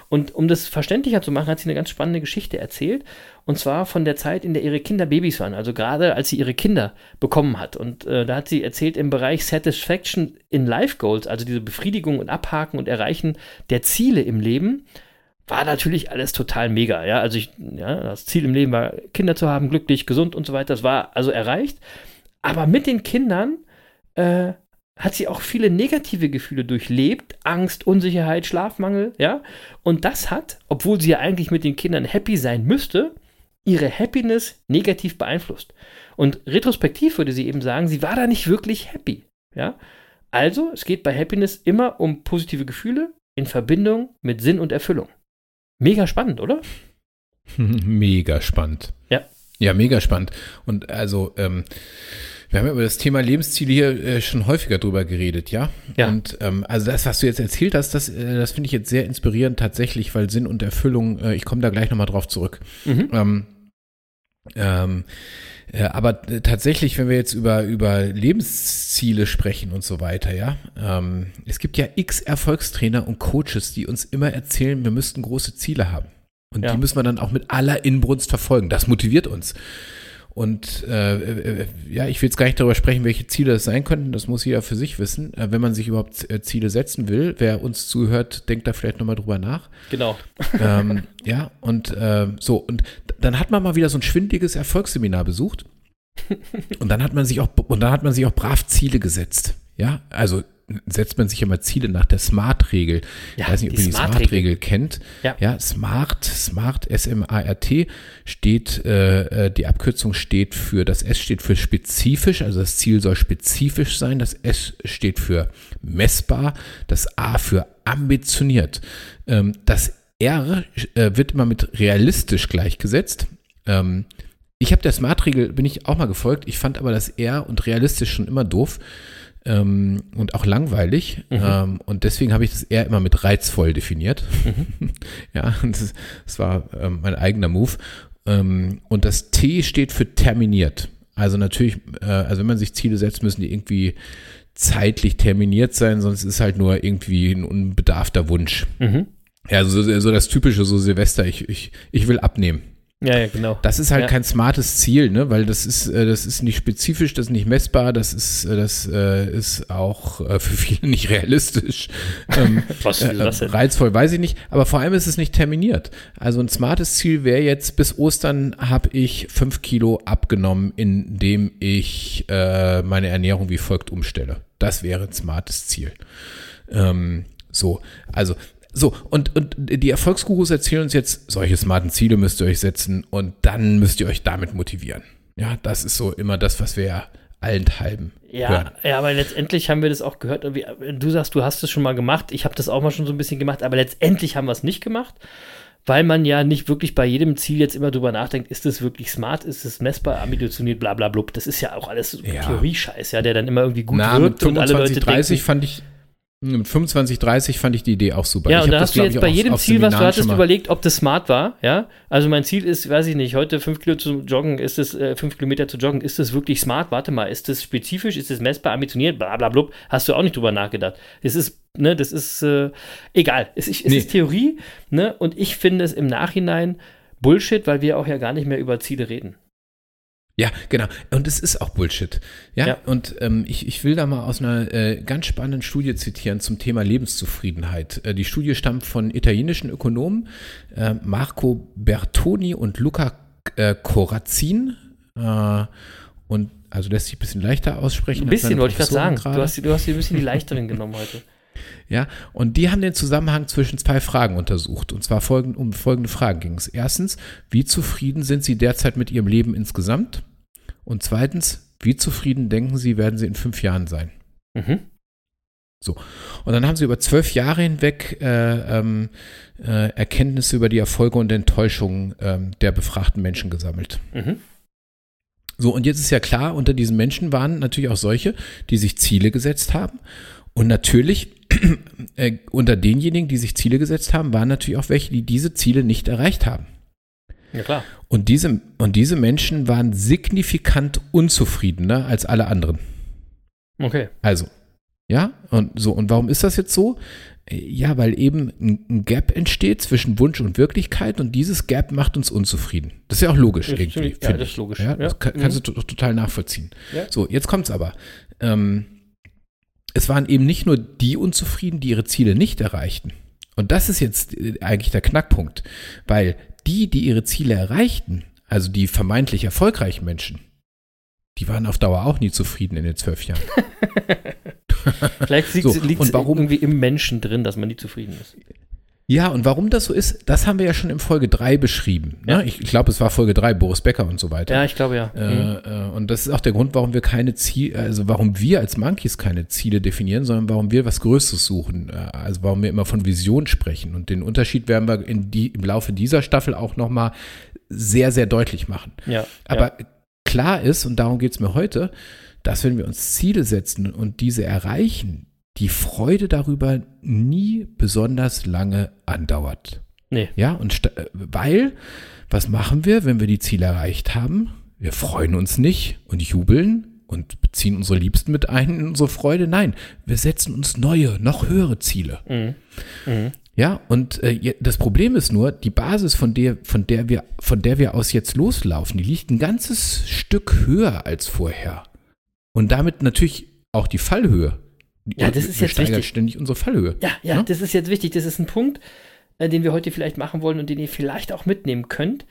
Und um das verständlicher zu machen, hat sie eine ganz spannende Geschichte erzählt. Und zwar von der Zeit, in der ihre Kinder Babys waren. Also gerade als sie ihre Kinder bekommen hat. Und äh, da hat sie erzählt im Bereich Satisfaction in Life Goals, also diese Befriedigung und Abhaken und Erreichen der Ziele im Leben, war natürlich alles total mega. Ja, also ich, ja, das Ziel im Leben war, Kinder zu haben, glücklich, gesund und so weiter. Das war also erreicht. Aber mit den Kindern äh, hat sie auch viele negative Gefühle durchlebt, Angst, Unsicherheit, Schlafmangel, ja. Und das hat, obwohl sie ja eigentlich mit den Kindern happy sein müsste, ihre Happiness negativ beeinflusst. Und retrospektiv würde sie eben sagen, sie war da nicht wirklich happy, ja. Also, es geht bei Happiness immer um positive Gefühle in Verbindung mit Sinn und Erfüllung. Mega spannend, oder? Mega spannend. Ja. Ja, mega spannend. Und also, ähm, wir haben ja über das Thema Lebensziele hier äh, schon häufiger drüber geredet, ja? Ja. Und ähm, also das, was du jetzt erzählt hast, das, äh, das finde ich jetzt sehr inspirierend tatsächlich, weil Sinn und Erfüllung, äh, ich komme da gleich nochmal drauf zurück. Mhm. Ähm, ähm, äh, aber tatsächlich, wenn wir jetzt über, über Lebensziele sprechen und so weiter, ja, ähm, es gibt ja x Erfolgstrainer und Coaches, die uns immer erzählen, wir müssten große Ziele haben. Und Ja. die müssen wir dann auch mit aller Inbrunst verfolgen. Das motiviert uns. Und äh, äh, ja, ich will jetzt gar nicht darüber sprechen, welche Ziele das sein könnten. Das muss jeder für sich wissen. Äh, wenn man sich überhaupt äh, Ziele setzen will, wer uns zuhört, denkt da vielleicht nochmal drüber nach. Genau. ähm, ja, und äh, so, und dann hat man mal wieder so ein schwindliges Erfolgsseminar besucht. Und dann hat man sich auch, und dann hat man sich auch brav Ziele gesetzt. Ja, also setzt man sich immer Ziele nach der SMART-Regel. Ja, ich weiß nicht, ob ihr die SMART-Regel. SMART-Regel kennt. Ja. ja, SMART, SMART, S-M-A-R-T steht, äh, äh, die Abkürzung steht für, das S steht für spezifisch, also das Ziel soll spezifisch sein, das S steht für messbar, das A für ambitioniert. Ähm, das R äh, wird immer mit realistisch gleichgesetzt. Ähm, ich habe der Smart-Regel, bin ich auch mal gefolgt. Ich fand aber das R und realistisch schon immer doof ähm, und auch langweilig. Ähm, und deswegen habe ich das R immer mit reizvoll definiert. ja, und das, das war ähm, mein eigener Move. Ähm, und das T steht für terminiert. Also natürlich, äh, also wenn man sich Ziele setzt, müssen die irgendwie zeitlich terminiert sein, sonst ist halt nur irgendwie ein unbedarfter Wunsch. Mhm. Ja, so, so das typische, so Silvester, ich, ich, ich will abnehmen. Ja, ja, genau. Das ist halt Ja. kein smartes Ziel, ne? weil das ist, äh, das ist nicht spezifisch, das ist nicht messbar, das ist, äh, das äh, ist auch für viele nicht realistisch. Ähm, Was äh, das denn? reizvoll, weiß ich nicht, aber vor allem ist es nicht terminiert. Also ein smartes Ziel wäre jetzt, bis Ostern habe ich fünf Kilo abgenommen, indem ich äh, meine Ernährung wie folgt umstelle. Das wäre ein smartes Ziel. Ähm, so, also so, und, und die Erfolgsgurus erzählen uns jetzt, solche smarten Ziele müsst ihr euch setzen und dann müsst ihr euch damit motivieren. Ja, das ist so immer das, was wir ja allenthalben Ja, hören. ja, aber letztendlich haben wir das auch gehört. Du sagst, du hast es schon mal gemacht. Ich habe das auch mal schon so ein bisschen gemacht, aber letztendlich haben wir es nicht gemacht, weil man ja nicht wirklich bei jedem Ziel jetzt immer drüber nachdenkt, ist es wirklich smart, ist es messbar, ambitioniert, bla bla blub. Das ist ja auch alles Ja. Theorie-Scheiß, ja, der dann immer irgendwie gut Na, mit wirkt und alle Leute 25, 30 denken, fand ich, mit 25, 30 fand ich die Idee auch super. Ja, ich und da das, hast du glaub jetzt bei auf- jedem auf Ziel, was du hattest, überlegt, ob das smart war, ja. Also mein Ziel ist, weiß ich nicht, heute fünf Kilo zu joggen, ist es äh, fünf Kilometer zu joggen, ist das wirklich smart? Warte mal, ist das spezifisch, ist das messbar, ambitioniert, bla bla blub, hast du auch nicht drüber nachgedacht. Es ist, ne, das ist äh, egal. Es, ist- es Nee. ist Theorie, ne, und ich finde es im Nachhinein Bullshit, weil wir auch ja gar nicht mehr über Ziele reden. Ja, genau. Und es ist auch Bullshit. Ja, Ja. und ähm, ich, ich will da mal aus einer äh, ganz spannenden Studie zitieren zum Thema Lebenszufriedenheit. Äh, die Studie stammt von italienischen Ökonomen äh, Marco Bertoni und Luca äh, Corazzin. Äh, und also lässt sich ein bisschen leichter aussprechen. Ein bisschen wollte ich gerade sagen. Du hast, du hast dir ein bisschen die leichteren genommen heute. Ja, und die haben den Zusammenhang zwischen zwei Fragen untersucht. Und zwar folgend, um folgende Fragen ging es. Erstens, wie zufrieden sind Sie derzeit mit Ihrem Leben insgesamt? Und zweitens, wie zufrieden denken Sie, werden Sie in fünf Jahren sein? Mhm. Und dann haben sie über zwölf Jahre hinweg äh, ähm, äh, Erkenntnisse über die Erfolge und Enttäuschungen ähm, der befragten Menschen gesammelt. Mhm. So, und jetzt ist ja klar, unter diesen Menschen waren natürlich auch solche, die sich Ziele gesetzt haben. Und natürlich, äh, unter denjenigen, die sich Ziele gesetzt haben, waren natürlich auch welche, die diese Ziele nicht erreicht haben. Ja, klar. Und diese, und diese Menschen waren signifikant unzufriedener als alle anderen. Okay. Also, ja, und so, und warum ist das jetzt so? Äh, Ja, weil eben ein, Gap entsteht zwischen Wunsch und Wirklichkeit und dieses Gap macht uns unzufrieden. Das ist ja auch logisch Ist irgendwie. ja, das ich. ist logisch. Ja, das Ja. kann, kannst Mhm. du to- total nachvollziehen. Ja. So, jetzt kommt's aber. Ähm, es waren eben nicht nur die unzufrieden, die ihre Ziele nicht erreichten. Und das ist jetzt äh, eigentlich der Knackpunkt, weil die, die ihre Ziele erreichten, also die vermeintlich erfolgreichen Menschen, die waren auf Dauer auch nie zufrieden in den zwölf Jahren. Vielleicht liegt So, es warum- irgendwie im Menschen drin, dass man nie zufrieden ist. Ja, und warum das so ist, das haben wir ja schon in Folge 3 beschrieben. Ne? Ja. Ich, ich glaube, es war Folge 3, Boris Becker und so weiter. Ja, ich glaube ja. Mhm. Äh, äh, und das ist auch der Grund, warum wir keine Ziele, also warum wir als Monkeys keine Ziele definieren, sondern warum wir was Größeres suchen. Äh, Also warum wir immer von Vision sprechen. Und den Unterschied werden wir die, im Laufe dieser Staffel auch nochmal sehr, sehr deutlich machen. ja. Aber klar ist, und darum geht es mir heute, dass wenn wir uns Ziele setzen und diese erreichen, die Freude darüber nie besonders lange andauert. Nee. Ja, und weil, was machen wir, wenn wir die Ziele erreicht haben? Wir freuen uns nicht und jubeln und beziehen unsere Liebsten mit ein in unsere Freude. Nein, wir setzen uns neue, noch höhere Ziele. Mhm. Mhm. Ja, und äh, das Problem ist nur, die Basis, von der, von der wir, von der wir aus jetzt loslaufen, die liegt ein ganzes Stück höher als vorher. Und damit natürlich auch die Fallhöhe. Ja, das ist jetzt wichtig. ständig unsere Fallhöhe. Ja, ja, Ne? das ist jetzt wichtig. Das ist ein Punkt, äh, den wir heute vielleicht machen wollen und den ihr vielleicht auch mitnehmen könnt.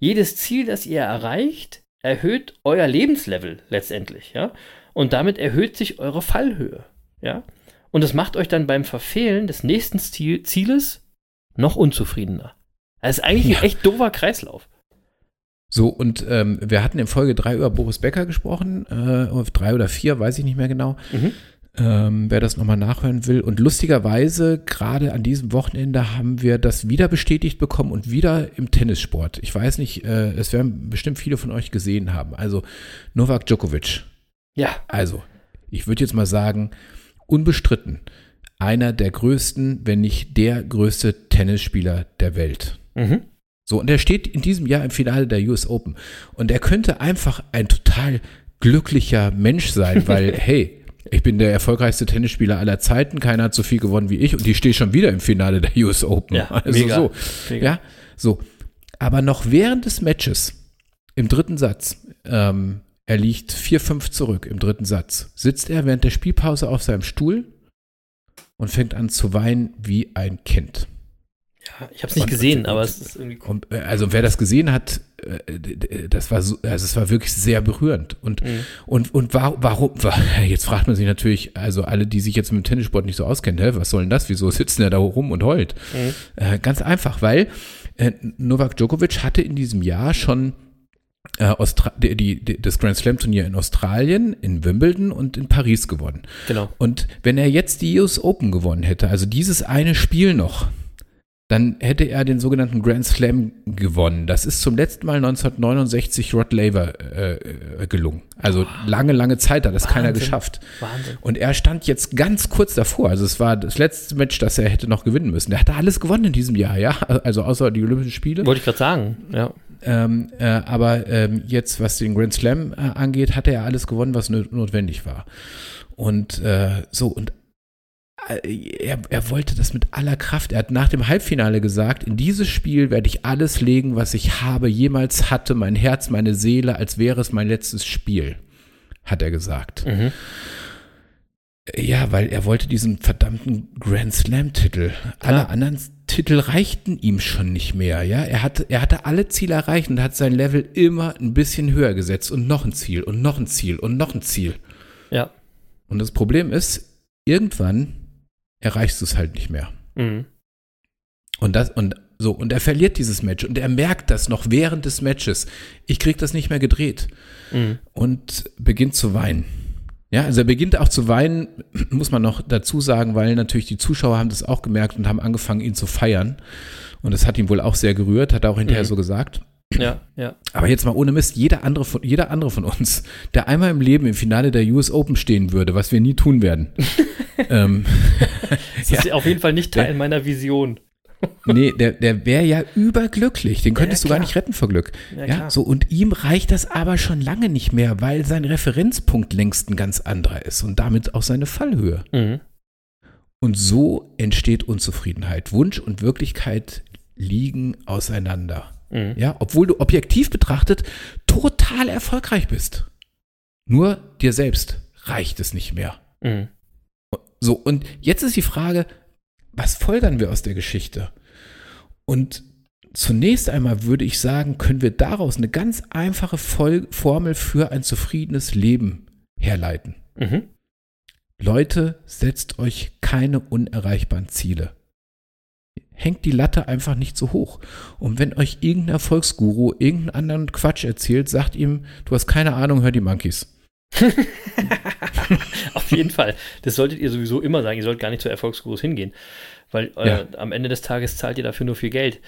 Jedes Ziel, das ihr erreicht, erhöht euer Lebenslevel letztendlich, ja. Und damit erhöht sich eure Fallhöhe, ja. Und das macht euch dann beim Verfehlen des nächsten Ziel, Zieles noch unzufriedener. Das ist eigentlich Ja. ein echt doofer Kreislauf. So, und ähm, wir hatten in Folge 3 über Boris Becker gesprochen, äh, auf drei oder vier, weiß ich nicht mehr genau. Mhm. Ähm, wer das nochmal nachhören will. Und lustigerweise, gerade an diesem Wochenende haben wir das wieder bestätigt bekommen und wieder im Tennissport. Ich weiß nicht, äh, es werden bestimmt viele von euch gesehen haben. Also Novak Djokovic. Ja, Also, ich würde jetzt mal sagen, unbestritten einer der größten, wenn nicht der größte Tennisspieler der Welt. mhm. So, und er steht in diesem Jahr im Finale der US Open. Und er könnte einfach ein total glücklicher Mensch sein, weil, hey, ich bin der erfolgreichste Tennisspieler aller Zeiten, keiner hat so viel gewonnen wie ich und ich stehe schon wieder im Finale der US Open. Ja, also mega. so. Mega. Ja, so. aber noch während des Matches, im dritten Satz, ähm, er liegt 4-5 zurück im dritten Satz, sitzt er während der Spielpause auf seinem Stuhl und fängt an zu weinen wie ein Kind. Ja, ich habe es nicht Und- gesehen, und- aber es ist irgendwie cool. Und, äh, also wer das gesehen hat, äh, das war so, also es war wirklich sehr berührend. Und, Mhm. und, und wa- warum, wa- jetzt fragt man sich natürlich, also alle, die sich jetzt mit dem Tennissport nicht so auskennen, hä, was soll denn das? Wieso sitzt der da rum und heult? Mhm. Äh, ganz einfach, weil äh, Novak Djokovic hatte in diesem Jahr schon äh, die, die, das Grand Slam Turnier in Australien, in Wimbledon und in Paris gewonnen. Genau. Und wenn er jetzt die US Open gewonnen hätte, also dieses eine Spiel noch, dann hätte er den sogenannten Grand Slam gewonnen. Das ist zum letzten Mal 1969 Rod Laver äh, äh, gelungen. Also lange, lange Zeit hat das keiner Wahnsinn. geschafft. Wahnsinn. Und er stand jetzt ganz kurz davor. Also es war das letzte Match, das er hätte noch gewinnen müssen. Er hatte alles gewonnen in diesem Jahr, ja. Also außer die Olympischen Spiele. Wollte ich gerade sagen, ja. Ähm, äh, aber ähm, jetzt, was den Grand Slam äh, angeht, hat er alles gewonnen, was notwendig war. Und äh, so, und er, er wollte das mit aller Kraft. Er hat nach dem Halbfinale gesagt, in dieses Spiel werde ich alles legen, was ich habe, jemals hatte, mein Herz, meine Seele, als wäre es mein letztes Spiel, hat er gesagt. Mhm. Ja, weil er wollte diesen verdammten Grand Slam-Titel. Alle Klar. anderen Titel reichten ihm schon nicht mehr, ja. Er hatte, er hatte alle Ziele erreicht und hat sein Level immer ein bisschen höher gesetzt und noch ein Ziel und noch ein Ziel und noch ein Ziel. Ja. Und das Problem ist, irgendwann erreichst du es halt nicht mehr. Mhm. Und das, und so, und er verliert dieses Match und er merkt das noch während des Matches. Ich krieg das nicht mehr gedreht Mhm. und beginnt zu weinen. Ja, also er beginnt auch zu weinen, muss man noch dazu sagen, weil natürlich die Zuschauer haben das auch gemerkt und haben angefangen, ihn zu feiern. Und das hat ihn wohl auch sehr gerührt, hat er auch hinterher Mhm. so gesagt. Ja, ja. Aber jetzt mal ohne Mist, jeder andere, von, jeder andere von uns, der einmal im Leben im Finale der US Open stehen würde, was wir nie tun werden. ähm, Das ist auf jeden Fall nicht Teil meiner Vision. nee, der, der wäre ja überglücklich. Den könntest du gar nicht retten vor Glück. Ja, Ja, so und ihm reicht das aber schon lange nicht mehr, weil sein Referenzpunkt längst ein ganz anderer ist und damit auch seine Fallhöhe. Mhm. Und so entsteht Unzufriedenheit. Wunsch und Wirklichkeit liegen auseinander. Mhm. Ja, obwohl du objektiv betrachtet total erfolgreich bist. Nur dir selbst reicht es nicht mehr. Mhm. So, und jetzt ist die Frage, was folgern wir aus der Geschichte? Und zunächst einmal würde ich sagen, können wir daraus eine ganz einfache Fol Formel für ein zufriedenes Leben herleiten. Mhm. Leute, setzt euch keine unerreichbaren Ziele. Hängt die Latte einfach nicht so hoch. Und wenn euch irgendein Erfolgsguru irgendeinen anderen Quatsch erzählt, sagt ihm, du hast keine Ahnung, hör die Monkeys. Auf jeden Fall. Das solltet ihr sowieso immer sagen. Ihr sollt gar nicht zu Erfolgsgurus hingehen. Weil äh, Ja. am Ende des Tages zahlt ihr dafür nur viel Geld.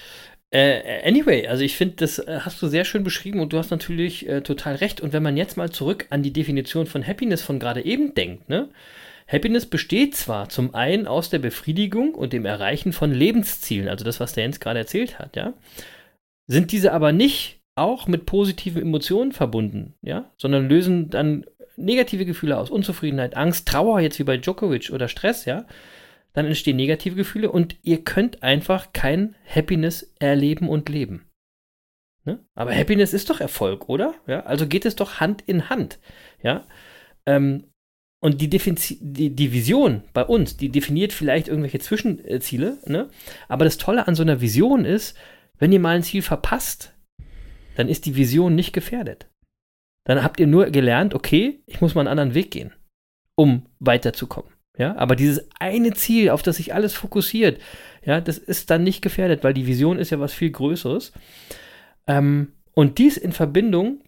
Äh, anyway, also ich finde, das äh, hast du sehr schön beschrieben und du hast natürlich äh, total recht. Und wenn man jetzt mal zurück an die Definition von Happiness von gerade eben denkt, ne? Happiness besteht zwar zum einen aus der Befriedigung und dem Erreichen von Lebenszielen, also das, was der Jens gerade erzählt hat, ja, sind diese aber nicht auch mit positiven Emotionen verbunden, ja, sondern lösen dann negative Gefühle aus, Unzufriedenheit, Angst, Trauer, jetzt wie bei Djokovic oder Stress, ja, dann entstehen negative Gefühle und ihr könnt einfach kein Happiness erleben und leben. Ne? Aber Happiness ist doch Erfolg, oder? Ja, also geht es doch Hand in Hand, ja. Ähm, und die, Definzi die, die Vision bei uns, die definiert vielleicht irgendwelche Zwischenziele, ne? Aber das Tolle an so einer Vision ist, wenn ihr mal ein Ziel verpasst, dann ist die Vision nicht gefährdet. Dann habt ihr nur gelernt, okay, ich muss mal einen anderen Weg gehen, um weiterzukommen. Ja, aber dieses eine Ziel, auf das sich alles fokussiert, ja, das ist dann nicht gefährdet, weil die Vision ist ja was viel Größeres. Ähm, und dies in Verbindung,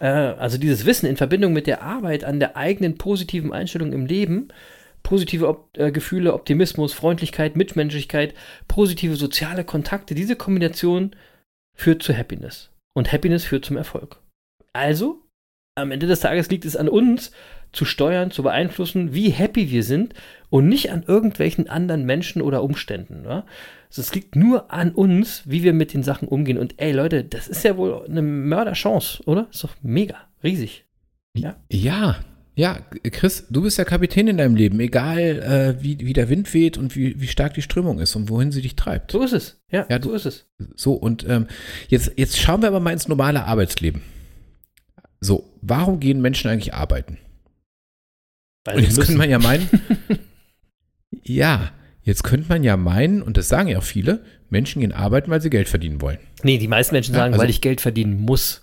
äh, also dieses Wissen in Verbindung mit der Arbeit an der eigenen positiven Einstellung im Leben, positive Op äh, Gefühle, Optimismus, Freundlichkeit, Mitmenschlichkeit, positive soziale Kontakte, diese Kombination führt zu Happiness. Und Happiness führt zum Erfolg. Also, am Ende des Tages liegt es an uns, zu steuern, zu beeinflussen, wie happy wir sind und nicht an irgendwelchen anderen Menschen oder Umständen. Ja? Also es liegt nur an uns, wie wir mit den Sachen umgehen. Und ey Leute, das ist ja wohl eine Mörderchance, oder? Ist doch mega, riesig. Ja. Ja, Ja, Chris, du bist der Kapitän in deinem Leben, egal äh, wie, wie der Wind weht und wie, wie stark die Strömung ist und wohin sie dich treibt. So ist es. Ja, Ja, so ist es. So, und ähm, jetzt, jetzt schauen wir aber mal ins normale Arbeitsleben. So, warum gehen Menschen eigentlich arbeiten? Weil Und jetzt müssen. könnte man ja meinen, ja, jetzt könnte man ja meinen, und das sagen ja auch viele, Menschen gehen arbeiten, weil sie Geld verdienen wollen. nee, die meisten Menschen Ja, sagen, also- weil ich Geld verdienen muss.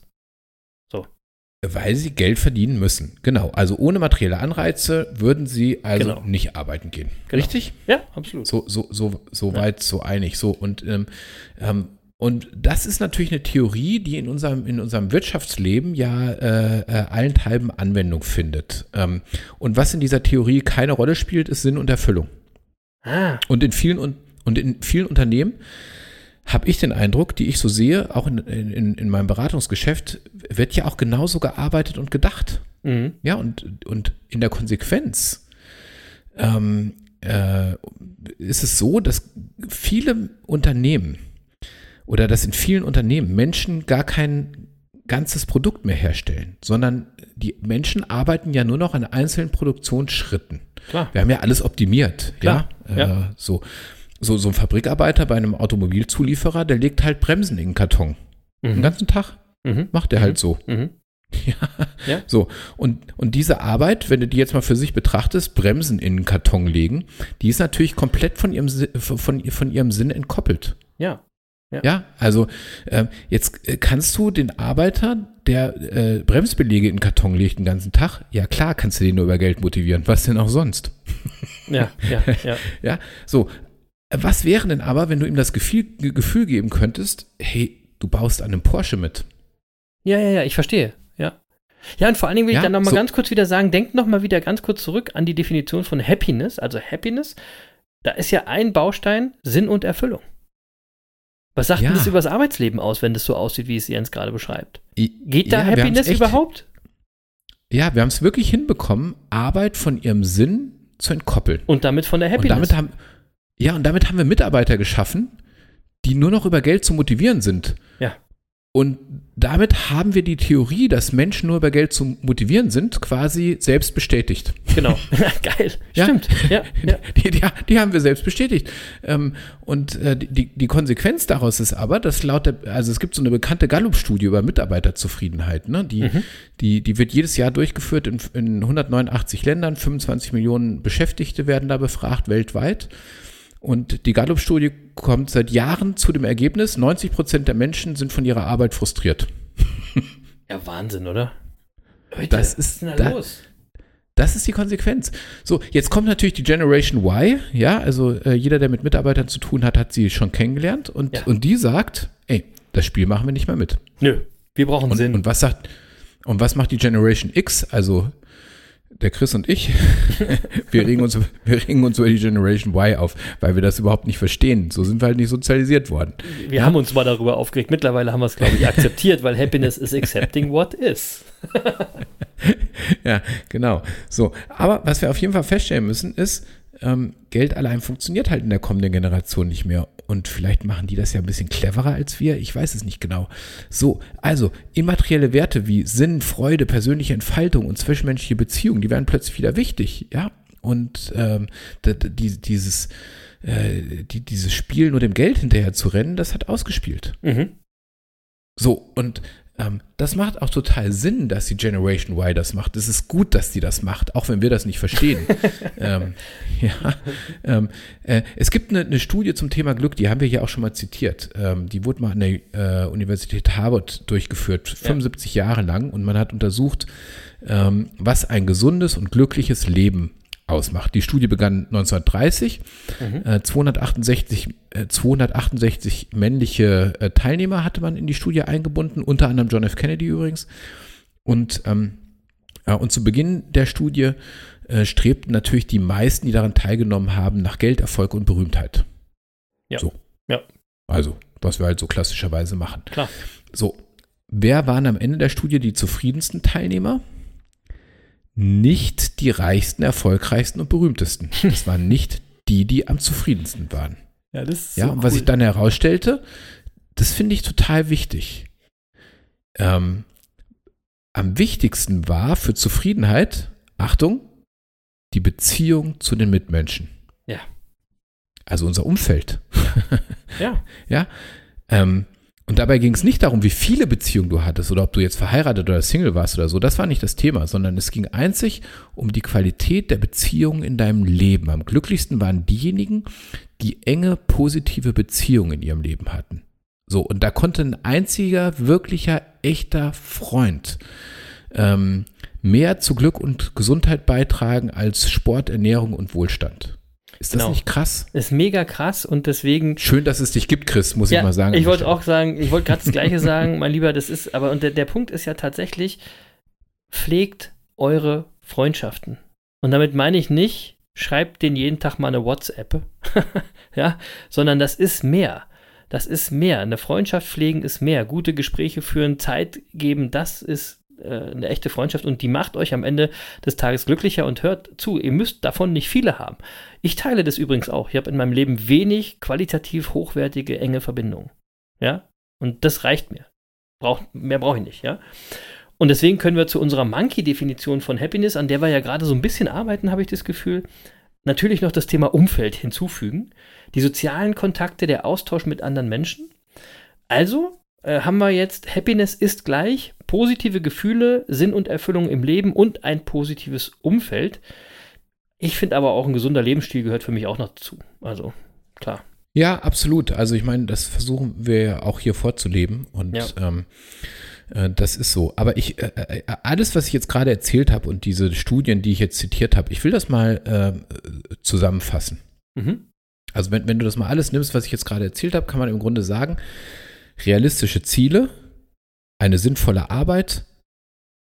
Weil sie Geld verdienen müssen. Genau. Also ohne materielle Anreize würden sie also Genau. nicht arbeiten gehen. Genau. Richtig? Ja, absolut. So, so, so, so Ja. weit, so einig. So, und, ähm, ähm, und das ist natürlich eine Theorie, die in unserem, in unserem Wirtschaftsleben ja äh, äh, allenthalben Anwendung findet. Ähm, und was in dieser Theorie keine Rolle spielt, ist Sinn und Erfüllung. Ah, Und in vielen, und, in vielen Unternehmen habe ich den Eindruck, die ich so sehe, auch in, in, in meinem Beratungsgeschäft, wird ja auch genauso gearbeitet und gedacht. mhm. Ja, und, und in der Konsequenz ähm, äh, ist es so, dass viele Unternehmen oder dass in vielen Unternehmen Menschen gar kein ganzes Produkt mehr herstellen, sondern die Menschen arbeiten ja nur noch an einzelnen Produktionsschritten. Klar. Wir haben ja alles optimiert. Klar, ja, ja. Äh, so. So, so ein Fabrikarbeiter bei einem Automobilzulieferer, der legt halt Bremsen in den Karton. Den Mhm. ganzen Tag Mhm. macht er halt so. Mhm. Ja. Ja. So. Und, und diese Arbeit, wenn du die jetzt mal für sich betrachtest, Bremsen in den Karton legen, die ist natürlich komplett von ihrem, von, von ihrem Sinn entkoppelt. Ja. Ja, also ähm, jetzt äh, kannst du den Arbeiter, der äh, Bremsbelege in den Karton legt den ganzen Tag, ja klar kannst du den nur über Geld motivieren. Was denn auch sonst? Ja, ja, ja. Ja, so. Was wäre denn aber, wenn du ihm das Gefühl, Gefühl geben könntest, hey, du baust an einem Porsche mit? Ja, ja, ja, ich verstehe. Ja. Ja, und vor allen Dingen will Ja, ich dann nochmal so- ganz kurz wieder sagen, denkt nochmal wieder ganz kurz zurück an die Definition von Happiness. Also Happiness, da ist ja ein Baustein Sinn und Erfüllung. Was sagt Ja. denn das über das Arbeitsleben aus, wenn das so aussieht, wie es Jens gerade beschreibt? Geht da ja, Happiness echt- überhaupt? Ja, wir haben es wirklich hinbekommen, Arbeit von ihrem Sinn zu entkoppeln. Und damit von der Und Happiness. damit haben, ja, und damit haben wir Mitarbeiter geschaffen, die nur noch über Geld zu motivieren sind. Ja. Und damit haben wir die Theorie, dass Menschen nur über Geld zu motivieren sind, quasi selbst bestätigt. genau. Geil. Ja. Stimmt. Ja, ja. Die, die, die haben wir selbst bestätigt. Ähm, und äh, die, die Konsequenz daraus ist aber, dass laut der, also es gibt so eine bekannte Gallup-Studie über Mitarbeiterzufriedenheit, ne? die, Mhm. die, die wird jedes Jahr durchgeführt in, in 189 Ländern, 25 Millionen Beschäftigte werden da befragt weltweit. Und die Gallup-Studie kommt seit Jahren zu dem Ergebnis, 90 Prozent der Menschen sind von ihrer Arbeit frustriert. Ja, Wahnsinn, oder? Leute, Das was ist denn da da- los? Das ist die Konsequenz. So, jetzt kommt natürlich die Generation Y, ja, also äh, jeder, der mit Mitarbeitern zu tun hat, hat sie schon kennengelernt und, Ja. und die sagt, ey, das Spiel machen wir nicht mehr mit. Nö, wir brauchen Und, Sinn. und was sagt, und was macht die Generation X, also der Chris und ich, wir regen, uns, wir regen uns über die Generation Y auf, weil wir das überhaupt nicht verstehen. So sind wir halt nicht sozialisiert worden. wir haben uns mal darüber aufgeregt. Mittlerweile haben wir es, glaube ich, akzeptiert, weil Happiness is accepting what is. Ja, genau. So, aber was wir auf jeden Fall feststellen müssen, ist, ähm, Geld allein funktioniert halt in der kommenden Generation nicht mehr. Und vielleicht machen die das ja ein bisschen cleverer als wir. Ich weiß es nicht genau. So, also immaterielle Werte wie Sinn, Freude, persönliche Entfaltung und zwischenmenschliche Beziehungen, die werden plötzlich wieder wichtig, ja. Und ähm, dieses, äh, die, dieses Spiel nur dem Geld hinterher zu rennen, das hat ausgespielt. Mhm. So, und ähm, das macht auch total Sinn, dass die Generation Y das macht. Es ist gut, dass die das macht, auch wenn wir das nicht verstehen. ähm, ja, ähm, äh, es gibt eine, eine Studie zum Thema Glück, die haben wir hier auch schon mal zitiert. Ähm, die wurde mal an der äh, Universität Harvard durchgeführt, 75 Jahre lang, und man hat untersucht, ähm, was ein gesundes und glückliches Leben ausmacht. Die Studie begann 1930. Äh, 268, äh, 268 männliche äh, Teilnehmer hatte man in die Studie eingebunden, unter anderem John F. Kennedy übrigens. Und, ähm, und zu Beginn der Studie äh, strebten natürlich die meisten, die daran teilgenommen haben, nach Geld, Erfolg und Berühmtheit. Ja. So. Ja. Also, was wir halt so klassischerweise machen. Klar. So. Wer waren am Ende der Studie die zufriedensten Teilnehmer? Nicht die reichsten, erfolgreichsten und berühmtesten. Das waren nicht die, die am zufriedensten waren. Ja, das ist Ja, so und was cool. ich dann herausstellte, das finde ich total wichtig. Ähm, am wichtigsten war für Zufriedenheit Achtung, die Beziehung zu den Mitmenschen. Ja. Also unser Umfeld. Ja. Ja. Ähm, und dabei ging es nicht darum, wie viele Beziehungen du hattest oder ob du jetzt verheiratet oder Single warst oder so. Das war nicht das Thema, sondern es ging einzig um die Qualität der Beziehungen in deinem Leben. Am glücklichsten waren diejenigen, die enge, positive Beziehungen in ihrem Leben hatten. So, und da konnte ein einziger, wirklicher, echter Freund ähm, mehr zu Glück und Gesundheit beitragen als Sport, Ernährung und Wohlstand. Ist das Genau. nicht krass? Ist mega krass und deswegen Schön, dass es dich gibt, Chris, muss ich mal sagen. Ich wollte auch sagen, ich wollte gerade das Gleiche sagen, mein Lieber, das ist, aber und der, der Punkt ist ja tatsächlich, pflegt eure Freundschaften. Und damit meine ich nicht, schreibt den jeden Tag mal eine WhatsApp, ja, sondern das ist mehr. Das ist mehr. Eine Freundschaft pflegen ist mehr. Gute Gespräche führen, Zeit geben, das ist eine echte Freundschaft und die macht euch am Ende des Tages glücklicher und hört zu. Ihr müsst davon nicht viele haben. Ich teile das übrigens auch. Ich habe in meinem Leben wenig qualitativ hochwertige, enge Verbindungen. Ja, und das reicht mir. Brauch, mehr brauche ich nicht, ja. Und deswegen können wir zu unserer Monkey-Definition von Happiness, an der wir ja gerade so ein bisschen arbeiten, habe ich das Gefühl, natürlich noch das Thema Umfeld hinzufügen. Die sozialen Kontakte, der Austausch mit anderen Menschen. Also äh, haben wir jetzt, Happiness ist gleich positive Gefühle, Sinn und Erfüllung im Leben und ein positives Umfeld. Ich finde aber auch ein gesunder Lebensstil gehört für mich auch noch dazu. Also, klar. Ja, absolut. Also ich meine, das versuchen wir ja auch hier vorzuleben und Ja. ähm, äh, das ist so. Aber ich, äh, äh, alles, was ich jetzt gerade erzählt habe und diese Studien, die ich jetzt zitiert habe, ich will das mal äh, zusammenfassen. Mhm. Also wenn, wenn du das mal alles nimmst, was ich jetzt gerade erzählt habe, kann man im Grunde sagen, realistische Ziele, eine sinnvolle Arbeit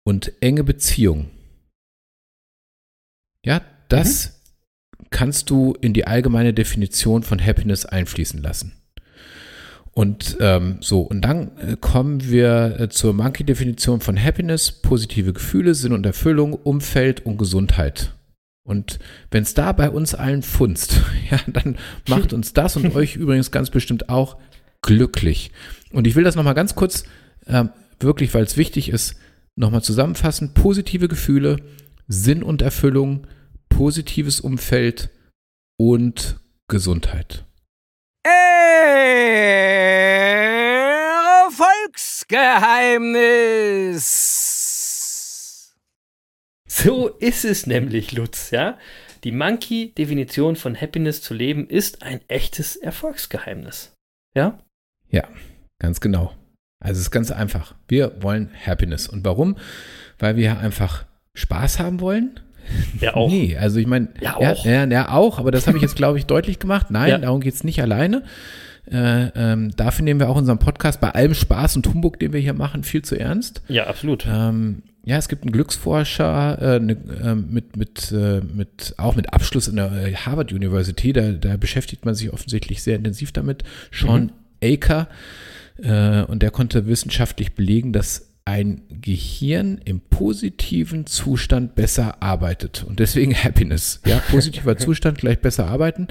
und enge Beziehungen. Ja, das kannst du in die allgemeine Definition von Happiness einfließen lassen. Und ähm, so, und dann äh, kommen wir äh, zur Monkey-Definition von Happiness, positive Gefühle, Sinn und Erfüllung, Umfeld und Gesundheit. Und wenn es da bei uns allen funzt, ja, dann macht uns das und euch übrigens ganz bestimmt auch glücklich. Und ich will das nochmal ganz kurz, ähm, wirklich, weil es wichtig ist, nochmal zusammenfassen. Positive Gefühle, Sinn und Erfüllung, positives Umfeld und Gesundheit. Volksgeheimnis. So ist es nämlich, Lutz, ja. Die Monkey-Definition von Happiness zu leben ist ein echtes Erfolgsgeheimnis. Ja? Ganz genau. Also es ist ganz einfach. Wir wollen Happiness. Und warum? Weil wir einfach Spaß haben wollen? Ja, auch. Nee, also ich meine, Ja, auch. Ja, ja, auch, aber das habe ich jetzt, glaube ich, deutlich gemacht. Nein, Ja. darum geht es nicht alleine. Äh, ähm, dafür nehmen wir auch unseren Podcast bei allem Spaß und Humbug, den wir hier machen, viel zu ernst. Ja, absolut. Ähm, ja, es gibt einen Glücksforscher äh, ne, äh, mit, mit, äh, mit, auch mit Abschluss in der äh, Harvard University, da, da beschäftigt man sich offensichtlich sehr intensiv damit, Sean Aker, äh, und der konnte wissenschaftlich belegen, dass ein Gehirn im positiven Zustand besser arbeitet und deswegen Happiness. Ja, positiver Zustand gleich besser arbeiten.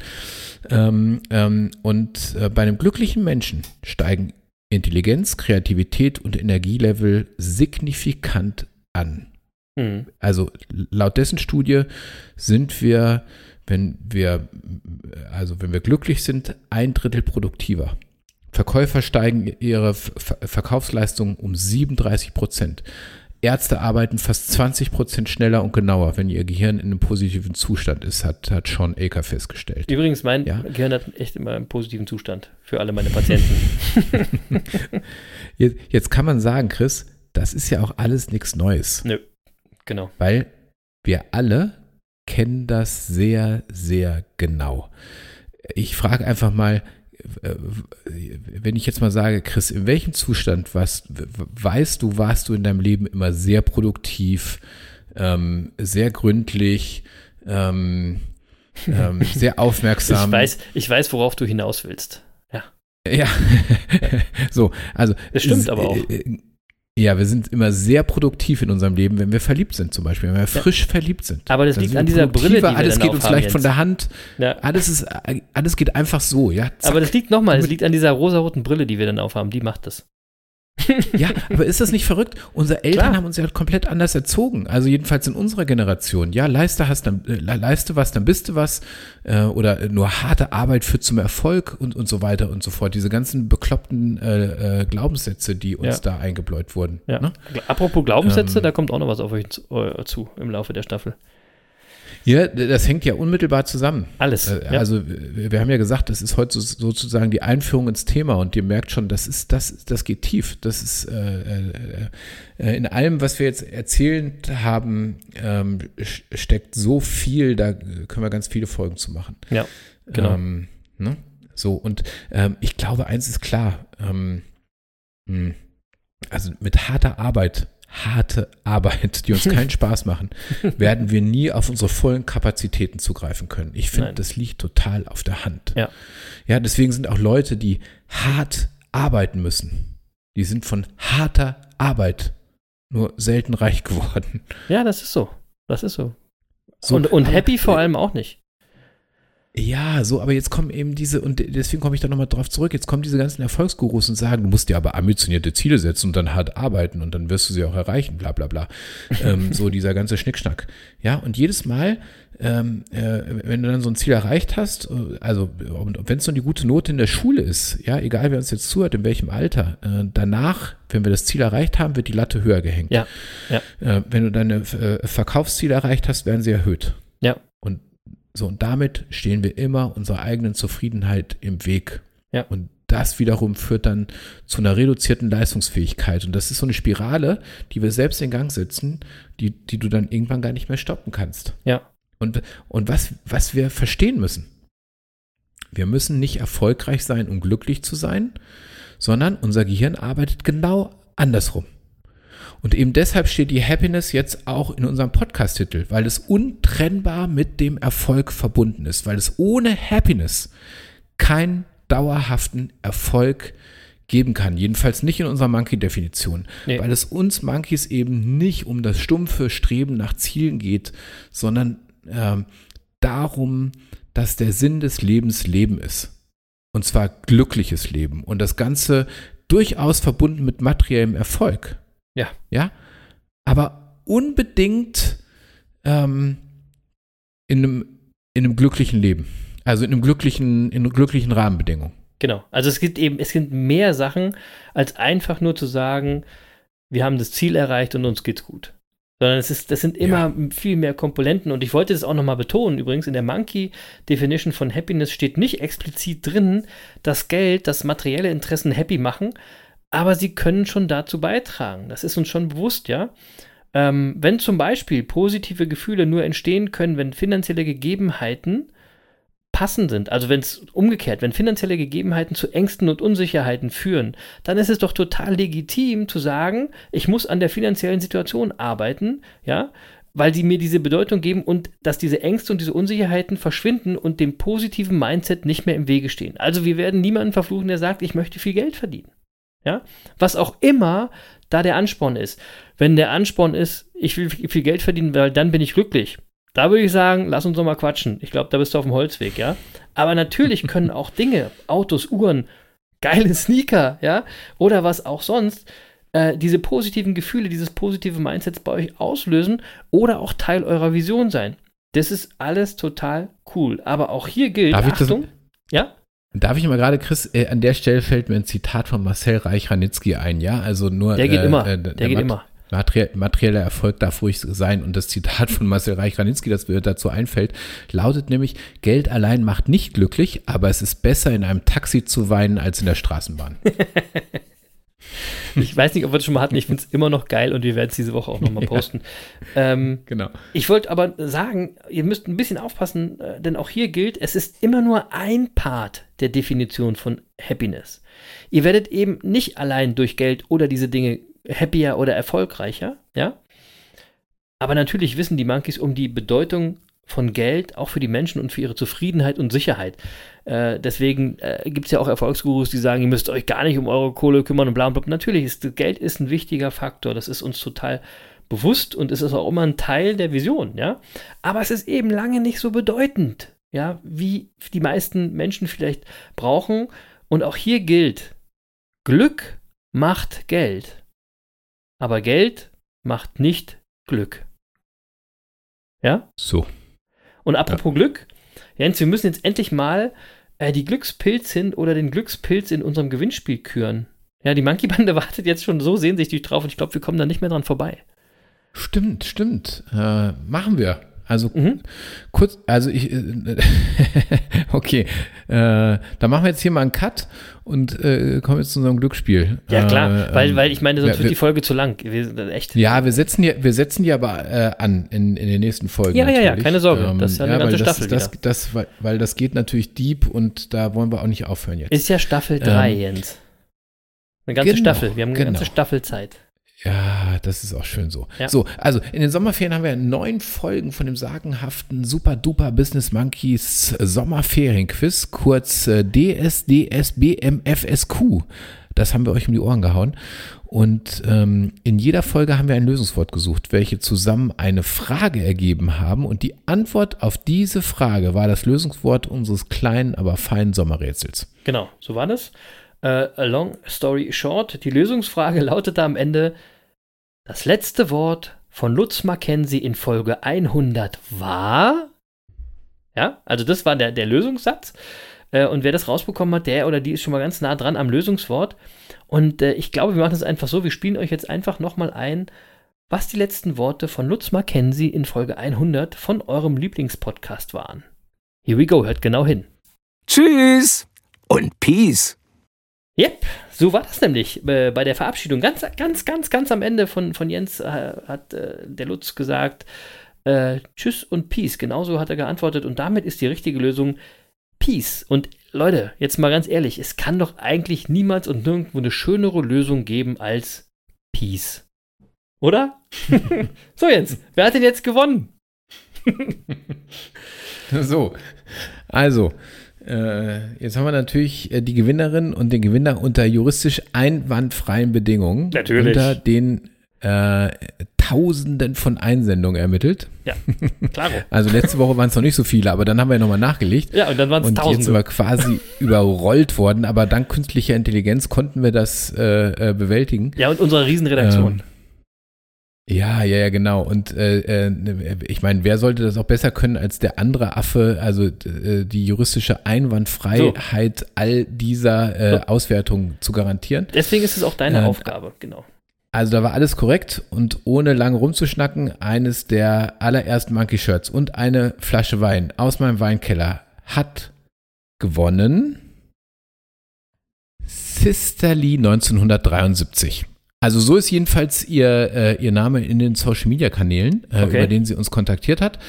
Ähm, ähm, und äh, bei einem glücklichen Menschen steigen Intelligenz, Kreativität und Energielevel signifikant an. Hm. Also laut dessen Studie sind wir, wenn wir, also wenn wir glücklich sind, ein Drittel produktiver. Verkäufer steigen ihre Ver Verkaufsleistung um 37 Prozent. Ärzte arbeiten fast 20 Prozent schneller und genauer, wenn ihr Gehirn in einem positiven Zustand ist, hat, hat Sean Aker festgestellt. Übrigens, mein Ja. Gehirn hat echt immer einen positiven Zustand für alle meine Patienten. Jetzt, jetzt kann man sagen, Chris, das ist ja auch alles nichts Neues. Nö. Genau. weil wir alle kennen das sehr, sehr genau. Ich frage einfach mal, wenn ich jetzt mal sage, Chris, in welchem Zustand warst, weißt du, warst du in deinem Leben immer sehr produktiv, ähm, sehr gründlich, ähm, ähm, sehr aufmerksam? Ich weiß, ich weiß, worauf du hinaus willst. Ja. Ja, so, also. Das stimmt aber auch. Ja, wir sind immer sehr produktiv in unserem Leben, wenn wir verliebt sind zum Beispiel, wenn wir frisch verliebt sind. Aber das Dann liegt an dieser Brille, die wir Alles geht uns leicht von Jens. der Hand. ja. Alles ist, alles geht einfach so, ja. zack. Aber das liegt nochmal, das liegt an dieser rosaroten Brille, die wir dann aufhaben. Die macht das. Ja, aber ist das nicht verrückt? Unsere Eltern Klar. haben uns ja komplett anders erzogen. Also jedenfalls in unserer Generation. Ja, leiste, hast, dann, äh, leiste was, dann bist du was. Äh, oder nur harte Arbeit führt zum Erfolg und, und so weiter und so fort. Diese ganzen bekloppten äh, äh, Glaubenssätze, die uns Ja. da eingebläut wurden. Ja. Ne? Apropos Glaubenssätze, Ähm. da kommt auch noch was auf euch zu, äh, zu im Laufe der Staffel. Ja, das hängt ja unmittelbar zusammen. Alles. Äh, ja. Also wir wir haben ja gesagt, das ist heute so, sozusagen die Einführung ins Thema und ihr merkt schon, das ist das, das geht tief. Das ist äh, äh, äh, in allem, was wir jetzt erzählt haben, ähm, steckt so viel. Da können wir ganz viele Folgen zu machen. ja, genau. Ähm, ne? So und ähm, ich glaube, eins ist klar. Ähm, mh, also mit harter Arbeit, harte Arbeit, die uns keinen Spaß machen, werden wir nie auf unsere vollen Kapazitäten zugreifen können. Ich finde, das liegt total auf der Hand. Ja. Ja, deswegen sind auch Leute, die hart arbeiten müssen, die sind von harter Arbeit nur selten reich geworden. ja, das ist so. Das ist so. So, und und happy vor allem auch nicht. Ja, so, aber jetzt kommen eben diese, und deswegen komme ich da nochmal drauf zurück, jetzt kommen diese ganzen Erfolgsgurus und sagen, du musst dir aber ambitionierte Ziele setzen und dann hart arbeiten und dann wirst du sie auch erreichen, bla bla bla. ähm, so dieser ganze Schnickschnack. Ja, und jedes Mal, ähm, äh, wenn du dann so ein Ziel erreicht hast, äh, also wenn es so eine gute Note in der Schule ist, ja, egal wer uns jetzt zuhört, in welchem Alter, äh, danach, wenn wir das Ziel erreicht haben, wird die Latte höher gehängt. Ja, ja. Äh, wenn du deine äh, Verkaufsziele erreicht hast, werden sie erhöht. Ja. Und so, und damit stehen wir immer unserer eigenen Zufriedenheit im Weg. Ja. Und das wiederum führt dann zu einer reduzierten Leistungsfähigkeit. Und das ist so eine Spirale, die wir selbst in Gang setzen, die, die du dann irgendwann gar nicht mehr stoppen kannst. Ja. Und, und was, was wir verstehen müssen, wir müssen nicht erfolgreich sein, um glücklich zu sein, sondern unser Gehirn arbeitet genau andersrum. Und eben deshalb steht die Happiness jetzt auch in unserem Podcast-Titel, weil es untrennbar mit dem Erfolg verbunden ist, weil es ohne Happiness keinen dauerhaften Erfolg geben kann. Jedenfalls nicht in unserer Monkey-Definition, Nee. weil es uns Monkeys eben nicht um das stumpfe Streben nach Zielen geht, sondern ähm, darum, dass der Sinn des Lebens Leben ist. Und zwar glückliches Leben. Und das Ganze durchaus verbunden mit materiellem Erfolg. Ja. Ja. Aber unbedingt ähm, in, einem, in einem glücklichen Leben. Also in einem glücklichen, in glücklichen Rahmenbedingungen. Genau. Also es gibt eben, es gibt mehr Sachen, als einfach nur zu sagen, wir haben das Ziel erreicht und uns geht's gut. Sondern es ist, das sind immer viel mehr Komponenten. Und ich wollte das auch nochmal betonen. Übrigens, in der Monkey Definition von Happiness steht nicht explizit drin, dass Geld, dass materielle Interessen happy machen, aber sie können schon dazu beitragen. Das ist uns schon bewusst, ja. Ähm, wenn zum Beispiel positive Gefühle nur entstehen können, wenn finanzielle Gegebenheiten passend sind, also wenn es umgekehrt, wenn finanzielle Gegebenheiten zu Ängsten und Unsicherheiten führen, dann ist es doch total legitim zu sagen, ich muss an der finanziellen Situation arbeiten, ja, weil sie mir diese Bedeutung geben und dass diese Ängste und diese Unsicherheiten verschwinden und dem positiven Mindset nicht mehr im Wege stehen. Also wir werden niemanden verfluchen, der sagt, ich möchte viel Geld verdienen. Ja, was auch immer da der Ansporn ist. Wenn der Ansporn ist, ich will viel Geld verdienen, weil dann bin ich glücklich. Da würde ich sagen, lass uns doch mal quatschen. Ich glaube, da bist du auf dem Holzweg, ja. Aber natürlich können auch Dinge, Autos, Uhren, geile Sneaker, ja, oder was auch sonst, äh, diese positiven Gefühle, dieses positive Mindset bei euch auslösen oder auch Teil eurer Vision sein. Das ist alles total cool. Aber auch hier gilt, Darf Achtung, ja, Darf ich mal gerade, Chris, äh, an der Stelle fällt mir ein Zitat von Marcel Reich-Ranitzky ein, ja? Also nur. der geht äh, immer, äh, der, der geht Mat- immer. Materie materieller Erfolg darf ruhig sein. Und das Zitat von Marcel Reich-Ranitzky, das mir dazu einfällt, lautet nämlich: Geld allein macht nicht glücklich, aber es ist besser, in einem Taxi zu weinen, als in der Straßenbahn. Ich weiß nicht, ob wir das schon mal hatten. Ich finde es immer noch geil und wir werden es diese Woche auch nochmal Ja. posten. Ähm, Genau. ich wollte aber sagen, ihr müsst ein bisschen aufpassen, äh, denn auch hier gilt, es ist immer nur ein Part der Definition von Happiness. Ihr werdet eben nicht allein durch Geld oder diese Dinge happier oder erfolgreicher, ja? Aber natürlich wissen die Monkeys um die Bedeutung von Geld auch für die Menschen und für ihre Zufriedenheit und Sicherheit. Äh, deswegen äh, gibt es ja auch Erfolgsgurus, die sagen, ihr müsst euch gar nicht um eure Kohle kümmern und bla und bla. Natürlich ist Geld ist ein wichtiger Faktor. Das ist uns total bewusst und es ist auch immer ein Teil der Vision, ja. Aber es ist eben lange nicht so bedeutend, ja, wie die meisten Menschen vielleicht brauchen. Und auch hier gilt, Glück macht Geld. Aber Geld macht nicht Glück. Ja? So. Und apropos Glück, Jens, wir müssen jetzt endlich mal äh, die Glückspilzin oder den Glückspilz in unserem Gewinnspiel küren. Ja, die Monkey-Bande wartet jetzt schon so sehnsüchtig drauf und ich glaube, wir kommen da nicht mehr dran vorbei. Stimmt, stimmt. Äh, machen wir. Also Mhm. kurz, also ich, äh, okay, äh, da machen wir jetzt hier mal einen Cut und äh, kommen jetzt zu unserem Glücksspiel. Ja, klar, Äh, weil, ähm, weil ich meine, sonst wir- wird wir- die Folge zu lang. Wir echt. Ja, wir setzen die, wir setzen die aber äh, an in, in den nächsten Folgen. Ja, ja, ja, natürlich. Ähm, keine Sorge, das ist ja eine ganze weil das, Staffel Das, wieder. das, weil, weil das geht natürlich deep und da wollen wir auch nicht aufhören jetzt. Ist ja Staffel 3, Ähm, Jens. Eine ganze genau, Staffel. Wir haben eine ganze genau. Staffelzeit. Ja, das ist auch schön so. Ja. So, also in den Sommerferien haben wir neun Folgen von dem sagenhaften Super Duper Business Monkeys Sommerferienquiz, kurz äh, DSDSBMFSQ. Das haben wir euch um die Ohren gehauen. Und ähm, in jeder Folge haben wir ein Lösungswort gesucht, welche zusammen eine Frage ergeben haben. Und die Antwort auf diese Frage war das Lösungswort unseres kleinen, aber feinen Sommerrätsels. Genau, so war das. Äh, long story short, die Lösungsfrage lautete am Ende: Das letzte Wort von Lutz Mackenzie in Folge 100 war. Ja, also das war der, der Lösungssatz. Äh, und wer das rausbekommen hat, der oder die ist schon mal ganz nah dran am Lösungswort. Und äh, ich glaube, wir machen es einfach so: Wir spielen euch jetzt einfach nochmal ein, was die letzten Worte von Lutz Mackenzie in Folge 100 von eurem Lieblingspodcast waren. Here we go, hört genau hin. Tschüss und Peace. Yep, so war das nämlich äh, bei der Verabschiedung. Ganz, ganz, ganz, ganz am Ende von, von Jens äh, hat äh, der Lutz gesagt, äh, Tschüss und Peace. Genauso hat er geantwortet und damit ist die richtige Lösung Peace. Und Leute, jetzt mal ganz ehrlich, es kann doch eigentlich niemals und nirgendwo eine schönere Lösung geben als Peace. Oder? so Jens, wer hat denn jetzt gewonnen? So, also, jetzt haben wir natürlich äh, die Gewinnerin und den Gewinner unter juristisch einwandfreien Bedingungen. Natürlich. Unter den äh, Tausenden von Einsendungen ermittelt. Ja, klaro. Also letzte Woche waren es noch nicht so viele, aber dann haben wir ja nochmal nachgelegt. Ja, und dann waren es Und jetzt Tausende. sind wir quasi überrollt worden, aber dank künstlicher Intelligenz konnten wir das äh, äh, bewältigen. Ja, und unsere Riesenredaktion. Ähm, Ja, ja, ja, genau. Und äh, äh, ich meine, wer sollte das auch besser können als der andere Affe, also äh, die juristische Einwandfreiheit all dieser äh, So. Auswertungen zu garantieren. Deswegen ist es auch deine Äh, Aufgabe, genau. Also da war alles korrekt und ohne lange rumzuschnacken, eines der allerersten Monkey Shirts und eine Flasche Wein aus meinem Weinkeller hat gewonnen Sisterly 1973. Also so ist jedenfalls ihr, äh, ihr Name in den Social Media Kanälen, äh, Okay. über den sie uns kontaktiert hat.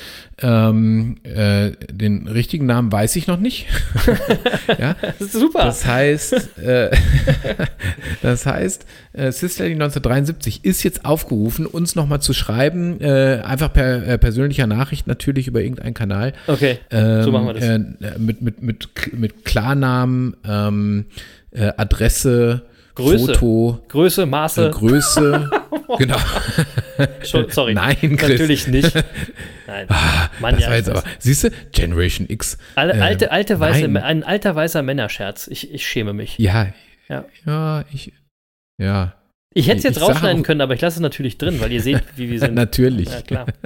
Ähm, äh, den richtigen Namen weiß ich noch nicht. ja, Das super. das heißt, äh, das heißt, äh, Sisterly 1973 ist jetzt aufgerufen, uns nochmal zu schreiben, äh, einfach per äh, persönlicher Nachricht natürlich über irgendeinen Kanal. okay. Ähm, So machen wir das. Äh, mit, mit, mit, mit Klarnamen, ähm, äh, Adresse, Größe. Foto, Größe, äh, Maße. Größe. genau. Sorry. Nein, Chris. Natürlich nicht. Nein. Mann, das ja, war jetzt aber, siehst du, Generation X. Alle, Ähm, alte, alte weiße, nein. ein alter weißer Männerscherz. Ich, ich schäme mich. Ja, Ja. ja, ich, ja, Ich hätte es jetzt rausschneiden können, aber ich lasse es natürlich drin, weil ihr seht, wie wir sind. natürlich. Ja, klar.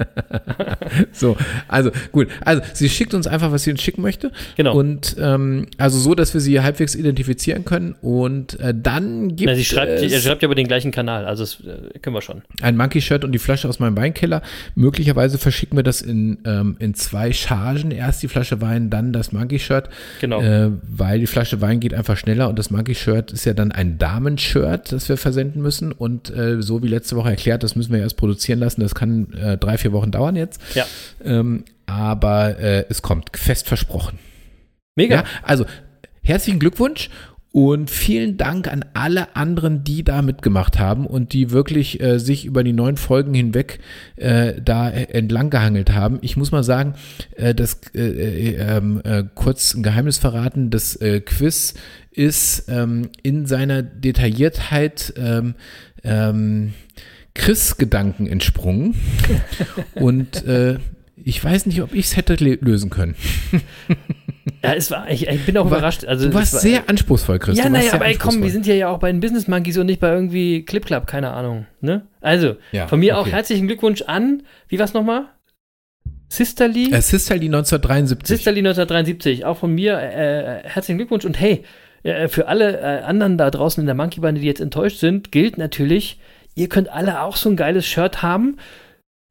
So, also gut. Also sie schickt uns einfach, was sie uns schicken möchte. Genau. Und ähm, also so, dass wir sie halbwegs identifizieren können. Und äh, dann gibt Na, sie schreibt, es ihr schreibt ja über den gleichen Kanal, also das äh, können wir schon. ein Monkey-Shirt und die Flasche aus meinem Weinkeller. Möglicherweise verschicken wir das in, ähm, in zwei Chargen. Erst die Flasche Wein, dann das Monkey-Shirt. Genau. Äh, weil die Flasche Wein geht einfach schneller und das Monkey-Shirt ist ja dann ein Damenshirt, das wir versenden müssen. Und äh, so wie letzte Woche erklärt, das müssen wir erst produzieren lassen. Das kann äh, drei, vier Wochen dauern jetzt. Ja. Ähm, aber äh, es kommt, fest versprochen. Mega. Ja, also herzlichen Glückwunsch und vielen Dank an alle anderen, die da mitgemacht haben und die wirklich äh, sich über die neun Folgen hinweg äh, da entlang gehangelt haben. Ich muss mal sagen, äh, das äh, äh, ähm, äh, kurz ein Geheimnis verraten, das Quiz ist ähm, in seiner Detailliertheit ähm, ähm, Chris-Gedanken entsprungen und ich weiß nicht, ob ich es hätte lösen können. Ja, es war, ich, ich bin auch war, überrascht. Also, du warst war, sehr anspruchsvoll, Chris. Ja, naja, aber ey, komm, wir sind ja ja auch bei den Business Monkeys und nicht bei irgendwie Clip Club, keine Ahnung. Ne? Also, ja, von mir okay. auch herzlichen Glückwunsch an, wie war's nochmal? Sisterly? Äh, Sisterly 1973. Sisterly 1973, auch von mir äh, herzlichen Glückwunsch und hey, äh, für alle äh, anderen da draußen in der Monkey-Bande, die jetzt enttäuscht sind, gilt natürlich, ihr könnt alle auch so ein geiles Shirt haben.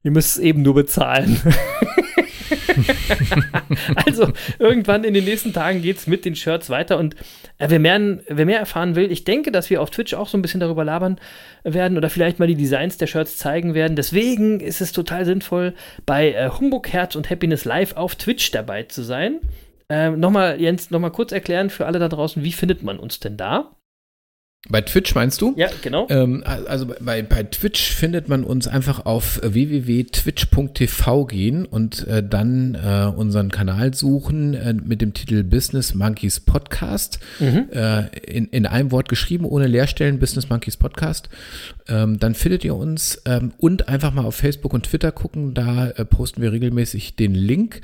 Ihr müsst es eben nur bezahlen. also, irgendwann in den nächsten Tagen geht es mit den Shirts weiter und äh, wer, mehr, wer mehr erfahren will, ich denke, dass wir auf Twitch auch so ein bisschen darüber labern werden oder vielleicht mal die Designs der Shirts zeigen werden. Deswegen ist es total sinnvoll, bei äh, Humbug Herz und Happiness Live auf Twitch dabei zu sein. Ähm, nochmal, Jens, nochmal kurz erklären für alle da draußen, wie findet man uns denn da? Bei Twitch meinst du? Ja, genau. Ähm, also bei, bei Twitch findet man uns einfach auf www.twitch.tv gehen und äh, dann äh, unseren Kanal suchen äh, mit dem Titel Business Monkeys Podcast. Mhm. Äh, in, in einem Wort geschrieben, ohne Leerstellen, Business Monkeys Podcast. Ähm, dann findet ihr uns ähm, und einfach mal auf Facebook und Twitter gucken. Da äh, posten wir regelmäßig den Link.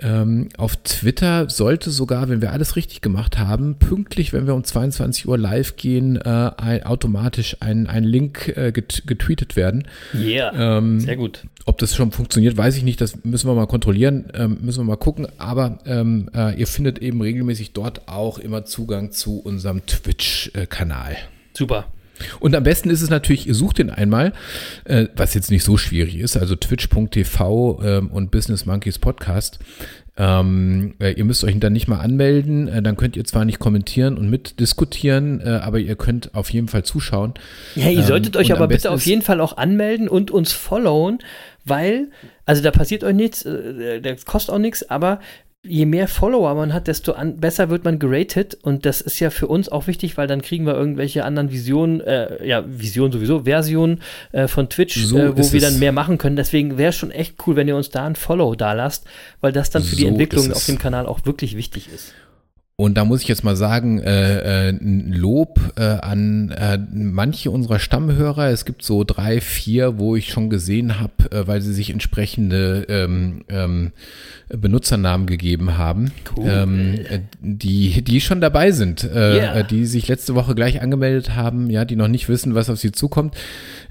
Ähm, auf Twitter sollte sogar, wenn wir alles richtig gemacht haben, pünktlich, wenn wir um 22 Uhr live gehen, äh, ein, automatisch ein, ein Link äh, get, getweetet werden. Yeah, ähm, sehr gut. Ob das schon funktioniert, weiß ich nicht. Das müssen wir mal kontrollieren, ähm, müssen wir mal gucken. Aber ähm, äh, ihr findet eben regelmäßig dort auch immer Zugang zu unserem Twitch-Kanal. Super. Und am besten ist es natürlich, ihr sucht den einmal, äh, was jetzt nicht so schwierig ist, also twitch.tv ähm, und Business Monkeys Podcast. Ähm, äh, ihr müsst euch dann nicht mal anmelden, äh, dann könnt ihr zwar nicht kommentieren und mitdiskutieren, äh, aber ihr könnt auf jeden Fall zuschauen. Ja, ihr solltet ähm, euch aber bitte auf jeden Fall auch anmelden und uns followen, weil, also da passiert euch nichts, äh, das kostet auch nichts, aber je mehr Follower man hat, desto an, besser wird man geratet. Und das ist ja für uns auch wichtig, weil dann kriegen wir irgendwelche anderen Visionen, äh, ja, Visionen sowieso, Versionen äh, von Twitch, so äh, wo wir dann mehr machen können. Deswegen wäre es schon echt cool, wenn ihr uns da ein Follow da lasst, weil das dann für so die Entwicklung auf dem Kanal auch wirklich wichtig ist. Und da muss ich jetzt mal sagen, äh, äh, Lob äh, an äh, manche unserer Stammhörer. Es gibt so drei, vier, wo ich schon gesehen habe, äh, weil sie sich entsprechende ähm, ähm, Benutzernamen gegeben haben, cool. ähm, äh, die, die schon dabei sind, äh, yeah. die sich letzte Woche gleich angemeldet haben, ja, die noch nicht wissen, was auf sie zukommt,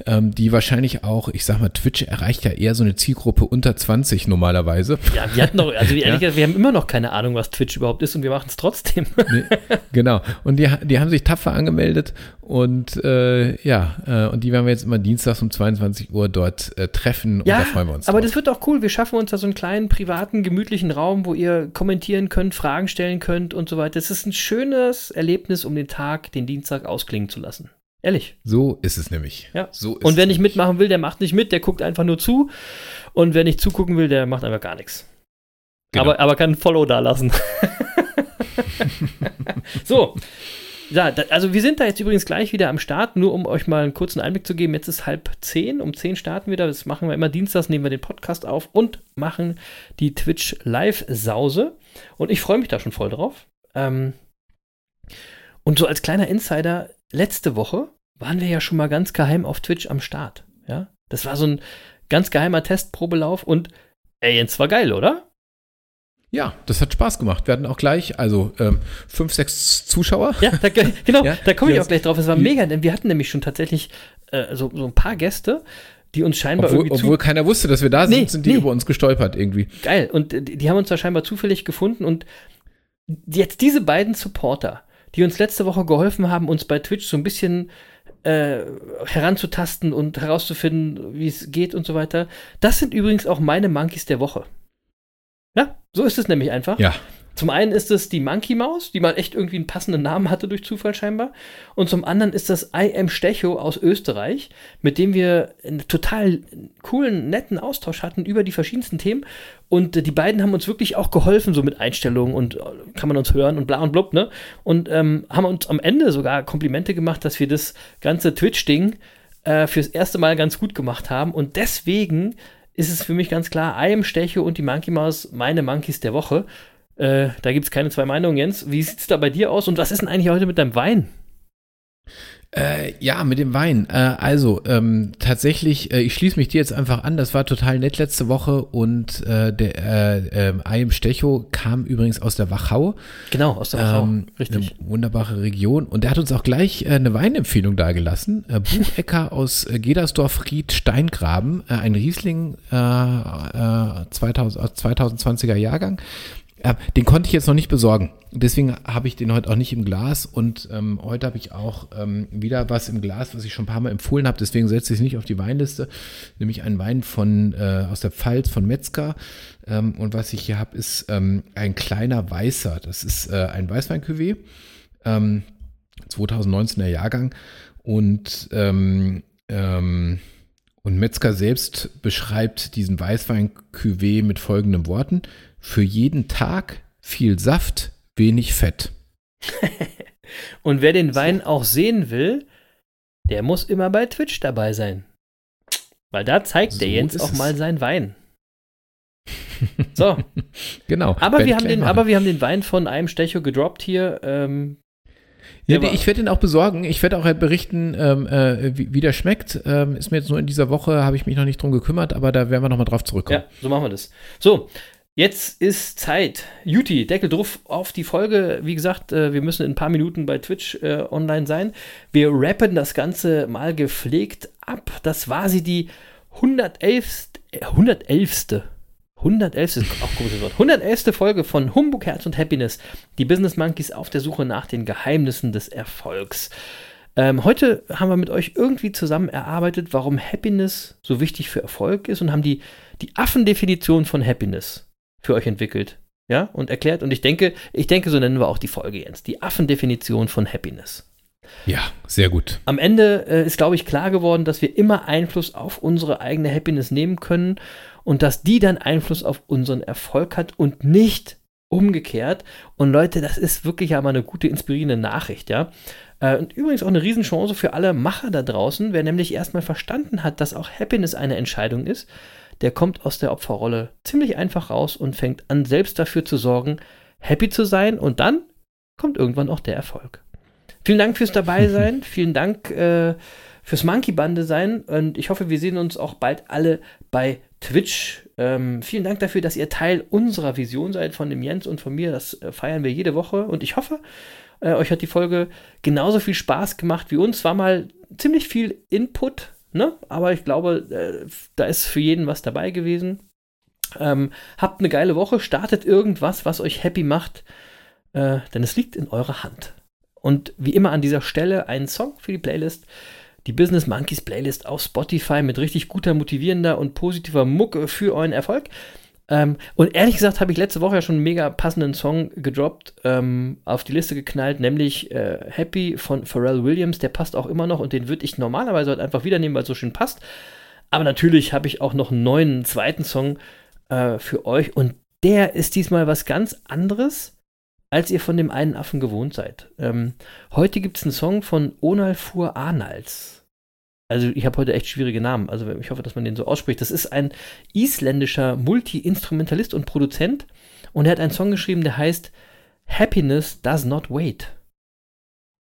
ähm, die wahrscheinlich auch, ich sag mal, Twitch erreicht ja eher so eine Zielgruppe unter 20 normalerweise. Ja, wir hatten noch, also ehrlich ja. gesagt, wir haben immer noch keine Ahnung, was Twitch überhaupt ist und wir machen es trotzdem. Nee, genau. Und die, die haben sich tapfer angemeldet und äh, ja, äh, und die werden wir jetzt immer dienstags um 22 Uhr dort äh, treffen ja, und da freuen wir uns. Aber drauf. das wird auch cool. Wir schaffen uns da so einen kleinen privaten, gemütlichen Raum, wo ihr kommentieren könnt, Fragen stellen könnt und so weiter. Das ist ein schönes Erlebnis, um den Tag, den Dienstag ausklingen zu lassen. Ehrlich. So ist es nämlich. Ja. So und wer nicht mitmachen will, der macht nicht mit, der guckt einfach nur zu. Und wer nicht zugucken will, der macht einfach gar nichts. Genau. Aber, aber kann ein Follow da lassen. so, ja, da, also wir sind da jetzt übrigens gleich wieder am Start, nur um euch mal einen kurzen Einblick zu geben. Jetzt ist halb zehn, um zehn starten wir da. Das machen wir immer dienstags, nehmen wir den Podcast auf und machen die Twitch Live-Sause. Und ich freue mich da schon voll drauf. Ähm, und so als kleiner Insider, letzte Woche waren wir ja schon mal ganz geheim auf Twitch am Start. Ja, das war so ein ganz geheimer Testprobelauf und ey, Jens war geil, oder? Ja, das hat Spaß gemacht. Wir hatten auch gleich, also ähm, fünf, sechs Zuschauer. Ja, da, genau, ja, da komme ich auch gleich drauf. Es war mega, denn wir hatten nämlich schon tatsächlich äh, so, so ein paar Gäste, die uns scheinbar obwohl, irgendwie. Obwohl keiner wusste, dass wir da sind, nee, sind die nee. über uns gestolpert irgendwie. Geil. Und äh, die, die haben uns da scheinbar zufällig gefunden und jetzt diese beiden Supporter, die uns letzte Woche geholfen haben, uns bei Twitch so ein bisschen äh, heranzutasten und herauszufinden, wie es geht und so weiter. Das sind übrigens auch meine Monkeys der Woche. So ist es nämlich einfach. Ja. Zum einen ist es die Monkey Maus, die mal echt irgendwie einen passenden Namen hatte durch Zufall scheinbar. Und zum anderen ist das I Am Stecho aus Österreich, mit dem wir einen total coolen, netten Austausch hatten über die verschiedensten Themen. Und äh, die beiden haben uns wirklich auch geholfen, so mit Einstellungen und äh, kann man uns hören und bla und blub, ne? Und ähm, haben uns am Ende sogar Komplimente gemacht, dass wir das ganze Twitch-Ding äh, fürs erste Mal ganz gut gemacht haben. Und deswegen ist es für mich ganz klar, I am Stecho und die Monkey Maus meine Monkeys der Woche. Äh, da gibt es keine zwei Meinungen, Jens. Wie sieht es da bei dir aus und was ist denn eigentlich heute mit deinem Wein? Äh, ja, mit dem Wein. Äh, also, ähm, tatsächlich, äh, ich schließe mich dir jetzt einfach an. Das war total nett letzte Woche und äh, der äh, äh, IM Stecho kam übrigens aus der Wachau. Genau, aus der Wachau. Ähm, Richtig. Eine wunderbare Region. Und der hat uns auch gleich äh, eine Weinempfehlung dargelassen. Äh, Buchecker aus äh, Gedersdorf Ried Steingraben, äh, ein Riesling äh, äh, 2000, aus 2020er Jahrgang. Den konnte ich jetzt noch nicht besorgen. Deswegen habe ich den heute auch nicht im Glas. Und ähm, heute habe ich auch ähm, wieder was im Glas, was ich schon ein paar Mal empfohlen habe. Deswegen setze ich es nicht auf die Weinliste. Nämlich einen Wein von, äh, aus der Pfalz von Metzger. Ähm, und was ich hier habe, ist ähm, ein kleiner Weißer. Das ist äh, ein Weißwein-Cuvée. Ähm, 2019er Jahrgang. Und, ähm, ähm, und Metzger selbst beschreibt diesen Weißwein-Cuvée mit folgenden Worten. Für jeden Tag viel Saft, wenig Fett. Und wer den Wein auch sehen will, der muss immer bei Twitch dabei sein. Weil da zeigt der So Jens ist auch es. mal seinen Wein. So, Genau. aber wir, haben den, machen. aber wir haben den Wein von einem Stecho gedroppt hier. Ähm, Ja, Der ich werde ihn auch besorgen. Ich werde auch halt berichten, ähm, äh, wie, wie der schmeckt. Ähm, ist mir jetzt nur in dieser Woche, habe ich mich noch nicht drum gekümmert, aber da werden wir nochmal drauf zurückkommen. ja, so machen wir das. So, jetzt ist Zeit. Juti, Deckel drauf auf die Folge. Wie gesagt, äh, wir müssen in ein paar Minuten bei Twitch äh, online sein. Wir rappen das Ganze mal gepflegt ab. Das war sie, die 111. Äh, 111. 111. ist auch ein komisches Wort. 111. Folge von Humbug, Herz und Happiness. Die Business Monkeys auf der Suche nach den Geheimnissen des Erfolgs. Ähm, heute haben wir mit euch irgendwie zusammen erarbeitet, warum Happiness so wichtig für Erfolg ist und haben die, die Affendefinition von Happiness für euch entwickelt. Ja, und erklärt. Und ich denke, ich denke, so nennen wir auch die Folge jetzt. Die Affendefinition von Happiness. Ja, sehr gut. Am Ende äh, ist, glaube ich, klar geworden, dass wir immer Einfluss auf unsere eigene Happiness nehmen können und dass die dann Einfluss auf unseren Erfolg hat und nicht umgekehrt. Und Leute, das ist wirklich ja mal eine gute, inspirierende Nachricht, ja. Äh, und übrigens auch eine Riesenchance für alle Macher da draußen, wer nämlich erstmal verstanden hat, dass auch Happiness eine Entscheidung ist, der kommt aus der Opferrolle ziemlich einfach raus und fängt an, selbst dafür zu sorgen, happy zu sein und dann kommt irgendwann auch der Erfolg. Vielen Dank fürs dabei sein. Vielen Dank äh, fürs Monkey Bande sein. Und ich hoffe, wir sehen uns auch bald alle bei Twitch. Ähm, vielen Dank dafür, dass ihr Teil unserer Vision seid, von dem Jens und von mir. Das äh, feiern wir jede Woche. Und ich hoffe, äh, euch hat die Folge genauso viel Spaß gemacht wie uns. War mal ziemlich viel Input, ne? Aber ich glaube, äh, da ist für jeden was dabei gewesen. Ähm, habt eine geile Woche, startet irgendwas, was euch happy macht, äh, denn es liegt in eurer Hand. Und wie immer an dieser Stelle ein Song für die Playlist. Die Business Monkeys Playlist auf Spotify mit richtig guter, motivierender und positiver Mucke für euren Erfolg. Ähm, und ehrlich gesagt habe ich letzte Woche ja schon einen mega passenden Song gedroppt, ähm, auf die Liste geknallt, nämlich äh, Happy von Pharrell Williams. Der passt auch immer noch und den würde ich normalerweise heute einfach wieder nehmen, weil es so schön passt. Aber natürlich habe ich auch noch einen neuen, zweiten Song äh, für euch und der ist diesmal was ganz anderes als ihr von dem einen Affen gewohnt seid. Ähm, heute gibt es einen Song von Onalfur Arnalds. Also ich habe heute echt schwierige Namen. Also ich hoffe, dass man den so ausspricht. Das ist ein isländischer Multi-Instrumentalist und Produzent. Und er hat einen Song geschrieben, der heißt Happiness Does Not Wait.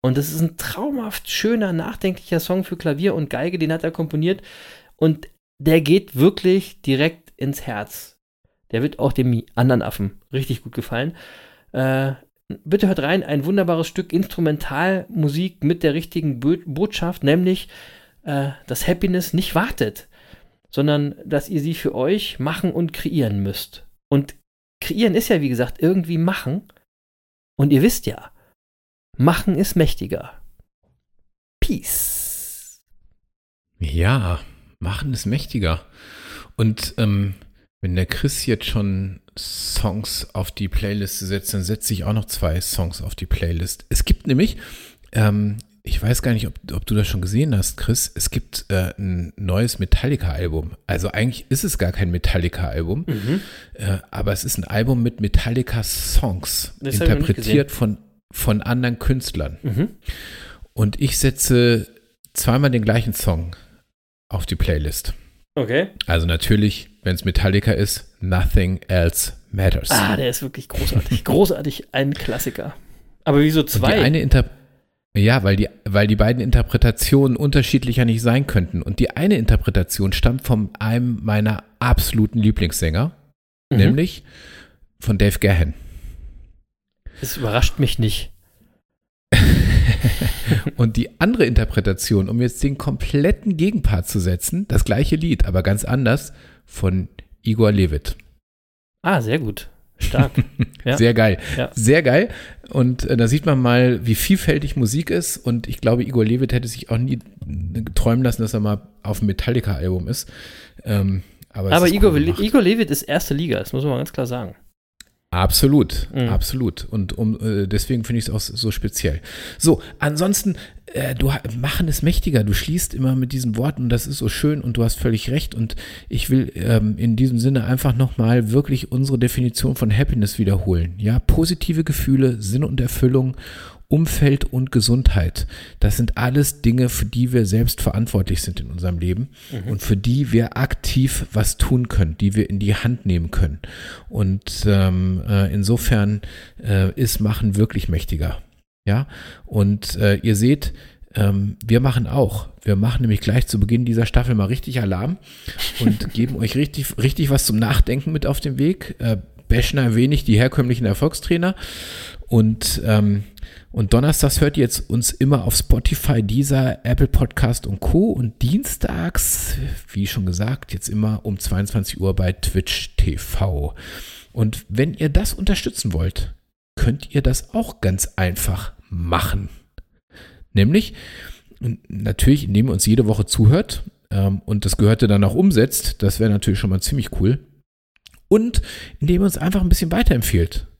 Und das ist ein traumhaft schöner, nachdenklicher Song für Klavier und Geige. Den hat er komponiert. Und der geht wirklich direkt ins Herz. Der wird auch dem anderen Affen richtig gut gefallen. Äh, bitte hört rein, ein wunderbares Stück Instrumentalmusik mit der richtigen Bo Botschaft, nämlich, äh, dass Happiness nicht wartet, sondern dass ihr sie für euch machen und kreieren müsst. Und kreieren ist ja, wie gesagt, irgendwie machen. Und ihr wisst ja, machen ist mächtiger. Peace. Ja, machen ist mächtiger. Und ähm, wenn der Chris jetzt schon Songs auf die Playlist setzt, dann setze ich auch noch zwei Songs auf die Playlist. Es gibt nämlich, ähm, ich weiß gar nicht, ob, ob du das schon gesehen hast, Chris, es gibt äh, ein neues Metallica-Album. Also eigentlich ist es gar kein Metallica-Album, Mhm. äh, aber es ist ein Album mit Metallica-Songs, interpretiert von, von anderen Künstlern. Mhm. Und ich setze zweimal den gleichen Song auf die Playlist. Okay. Also natürlich, wenn es Metallica ist, Nothing Else Matters. Ah, der ist wirklich großartig. großartig, ein Klassiker. Aber wieso Und die zwei? eine Inter Ja, weil die, weil die beiden Interpretationen unterschiedlicher nicht sein könnten. Und die eine Interpretation stammt von einem meiner absoluten Lieblingssänger, Mhm. nämlich von Dave Gahan. Es überrascht mich nicht. Und die andere Interpretation, um jetzt den kompletten Gegenpart zu setzen, das gleiche Lied, aber ganz anders, von Igor Levit. Ah, sehr gut. Stark. Ja. Sehr geil. Ja. Sehr geil. Und äh, da sieht man mal, wie vielfältig Musik ist. Und ich glaube, Igor Levit hätte sich auch nie äh, träumen lassen, dass er mal auf einem Metallica-Album ist. Ähm, aber Aber Igor, cool. Igor Levit ist erste Liga, das muss man ganz klar sagen. Absolut, Mhm. absolut. Und um, äh, deswegen finde ich es auch so speziell. So, ansonsten, äh, du machen es mächtiger. Du schließt immer mit diesen Worten, das ist so schön und du hast völlig recht. Und ich will ähm, in diesem Sinne einfach nochmal wirklich unsere Definition von Happiness wiederholen. Ja, positive Gefühle, Sinn und Erfüllung, Umfeld und Gesundheit. Das sind alles Dinge, für die wir selbst verantwortlich sind in unserem Leben und für die wir aktiv was tun können, die wir in die Hand nehmen können. Und ähm, äh, insofern äh, ist Machen wirklich mächtiger. Ja, und äh, ihr seht, ähm, wir machen auch. Wir machen nämlich gleich zu Beginn dieser Staffel mal richtig Alarm und geben euch richtig, richtig was zum Nachdenken mit auf den Weg. Äh, bashen ein wenig die herkömmlichen Erfolgstrainer und ähm, und donnerstags hört ihr jetzt uns immer auf Spotify, dieser Apple Podcast und Co. Und dienstags, wie schon gesagt, jetzt immer um 22 Uhr bei Twitch TV. Und wenn ihr das unterstützen wollt, könnt ihr das auch ganz einfach machen. Nämlich, natürlich, indem ihr uns jede Woche zuhört ähm, und das Gehörte dann auch umsetzt, das wäre natürlich schon mal ziemlich cool. Und indem ihr uns einfach ein bisschen weiterempfiehlt ähm,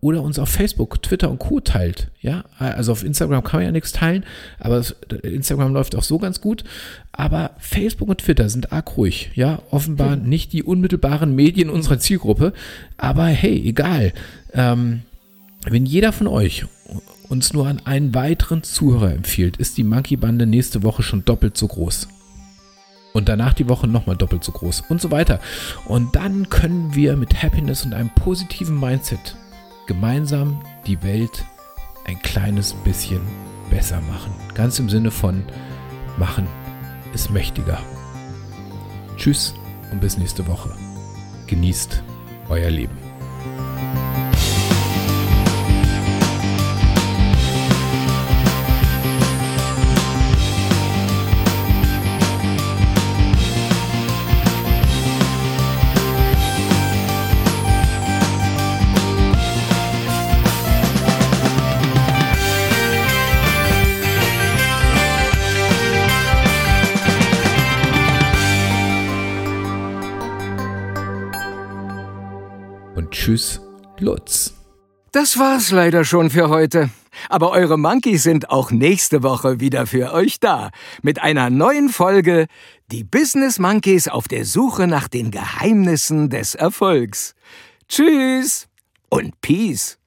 oder uns auf Facebook, Twitter und Co. teilt. Ja, also auf Instagram kann man ja nichts teilen, aber Instagram läuft auch so ganz gut. Aber Facebook und Twitter sind arg ruhig. Ja, offenbar nicht die unmittelbaren Medien unserer Zielgruppe. Aber hey, egal. Ähm, wenn jeder von euch uns nur an einen weiteren Zuhörer empfiehlt, ist die Monkey-Bande nächste Woche schon doppelt so groß. Und danach die Woche nochmal doppelt so groß und so weiter. Und dann können wir mit Happiness und einem positiven Mindset gemeinsam die Welt ein kleines bisschen besser machen. Ganz im Sinne von machen ist mächtiger. Tschüss und bis nächste Woche. Genießt euer Leben. Tschüss, Lutz. Das war's leider schon für heute. Aber eure Monkeys sind auch nächste Woche wieder für euch da. Mit einer neuen Folge Die Business Monkeys auf der Suche nach den Geheimnissen des Erfolgs. Tschüss und Peace.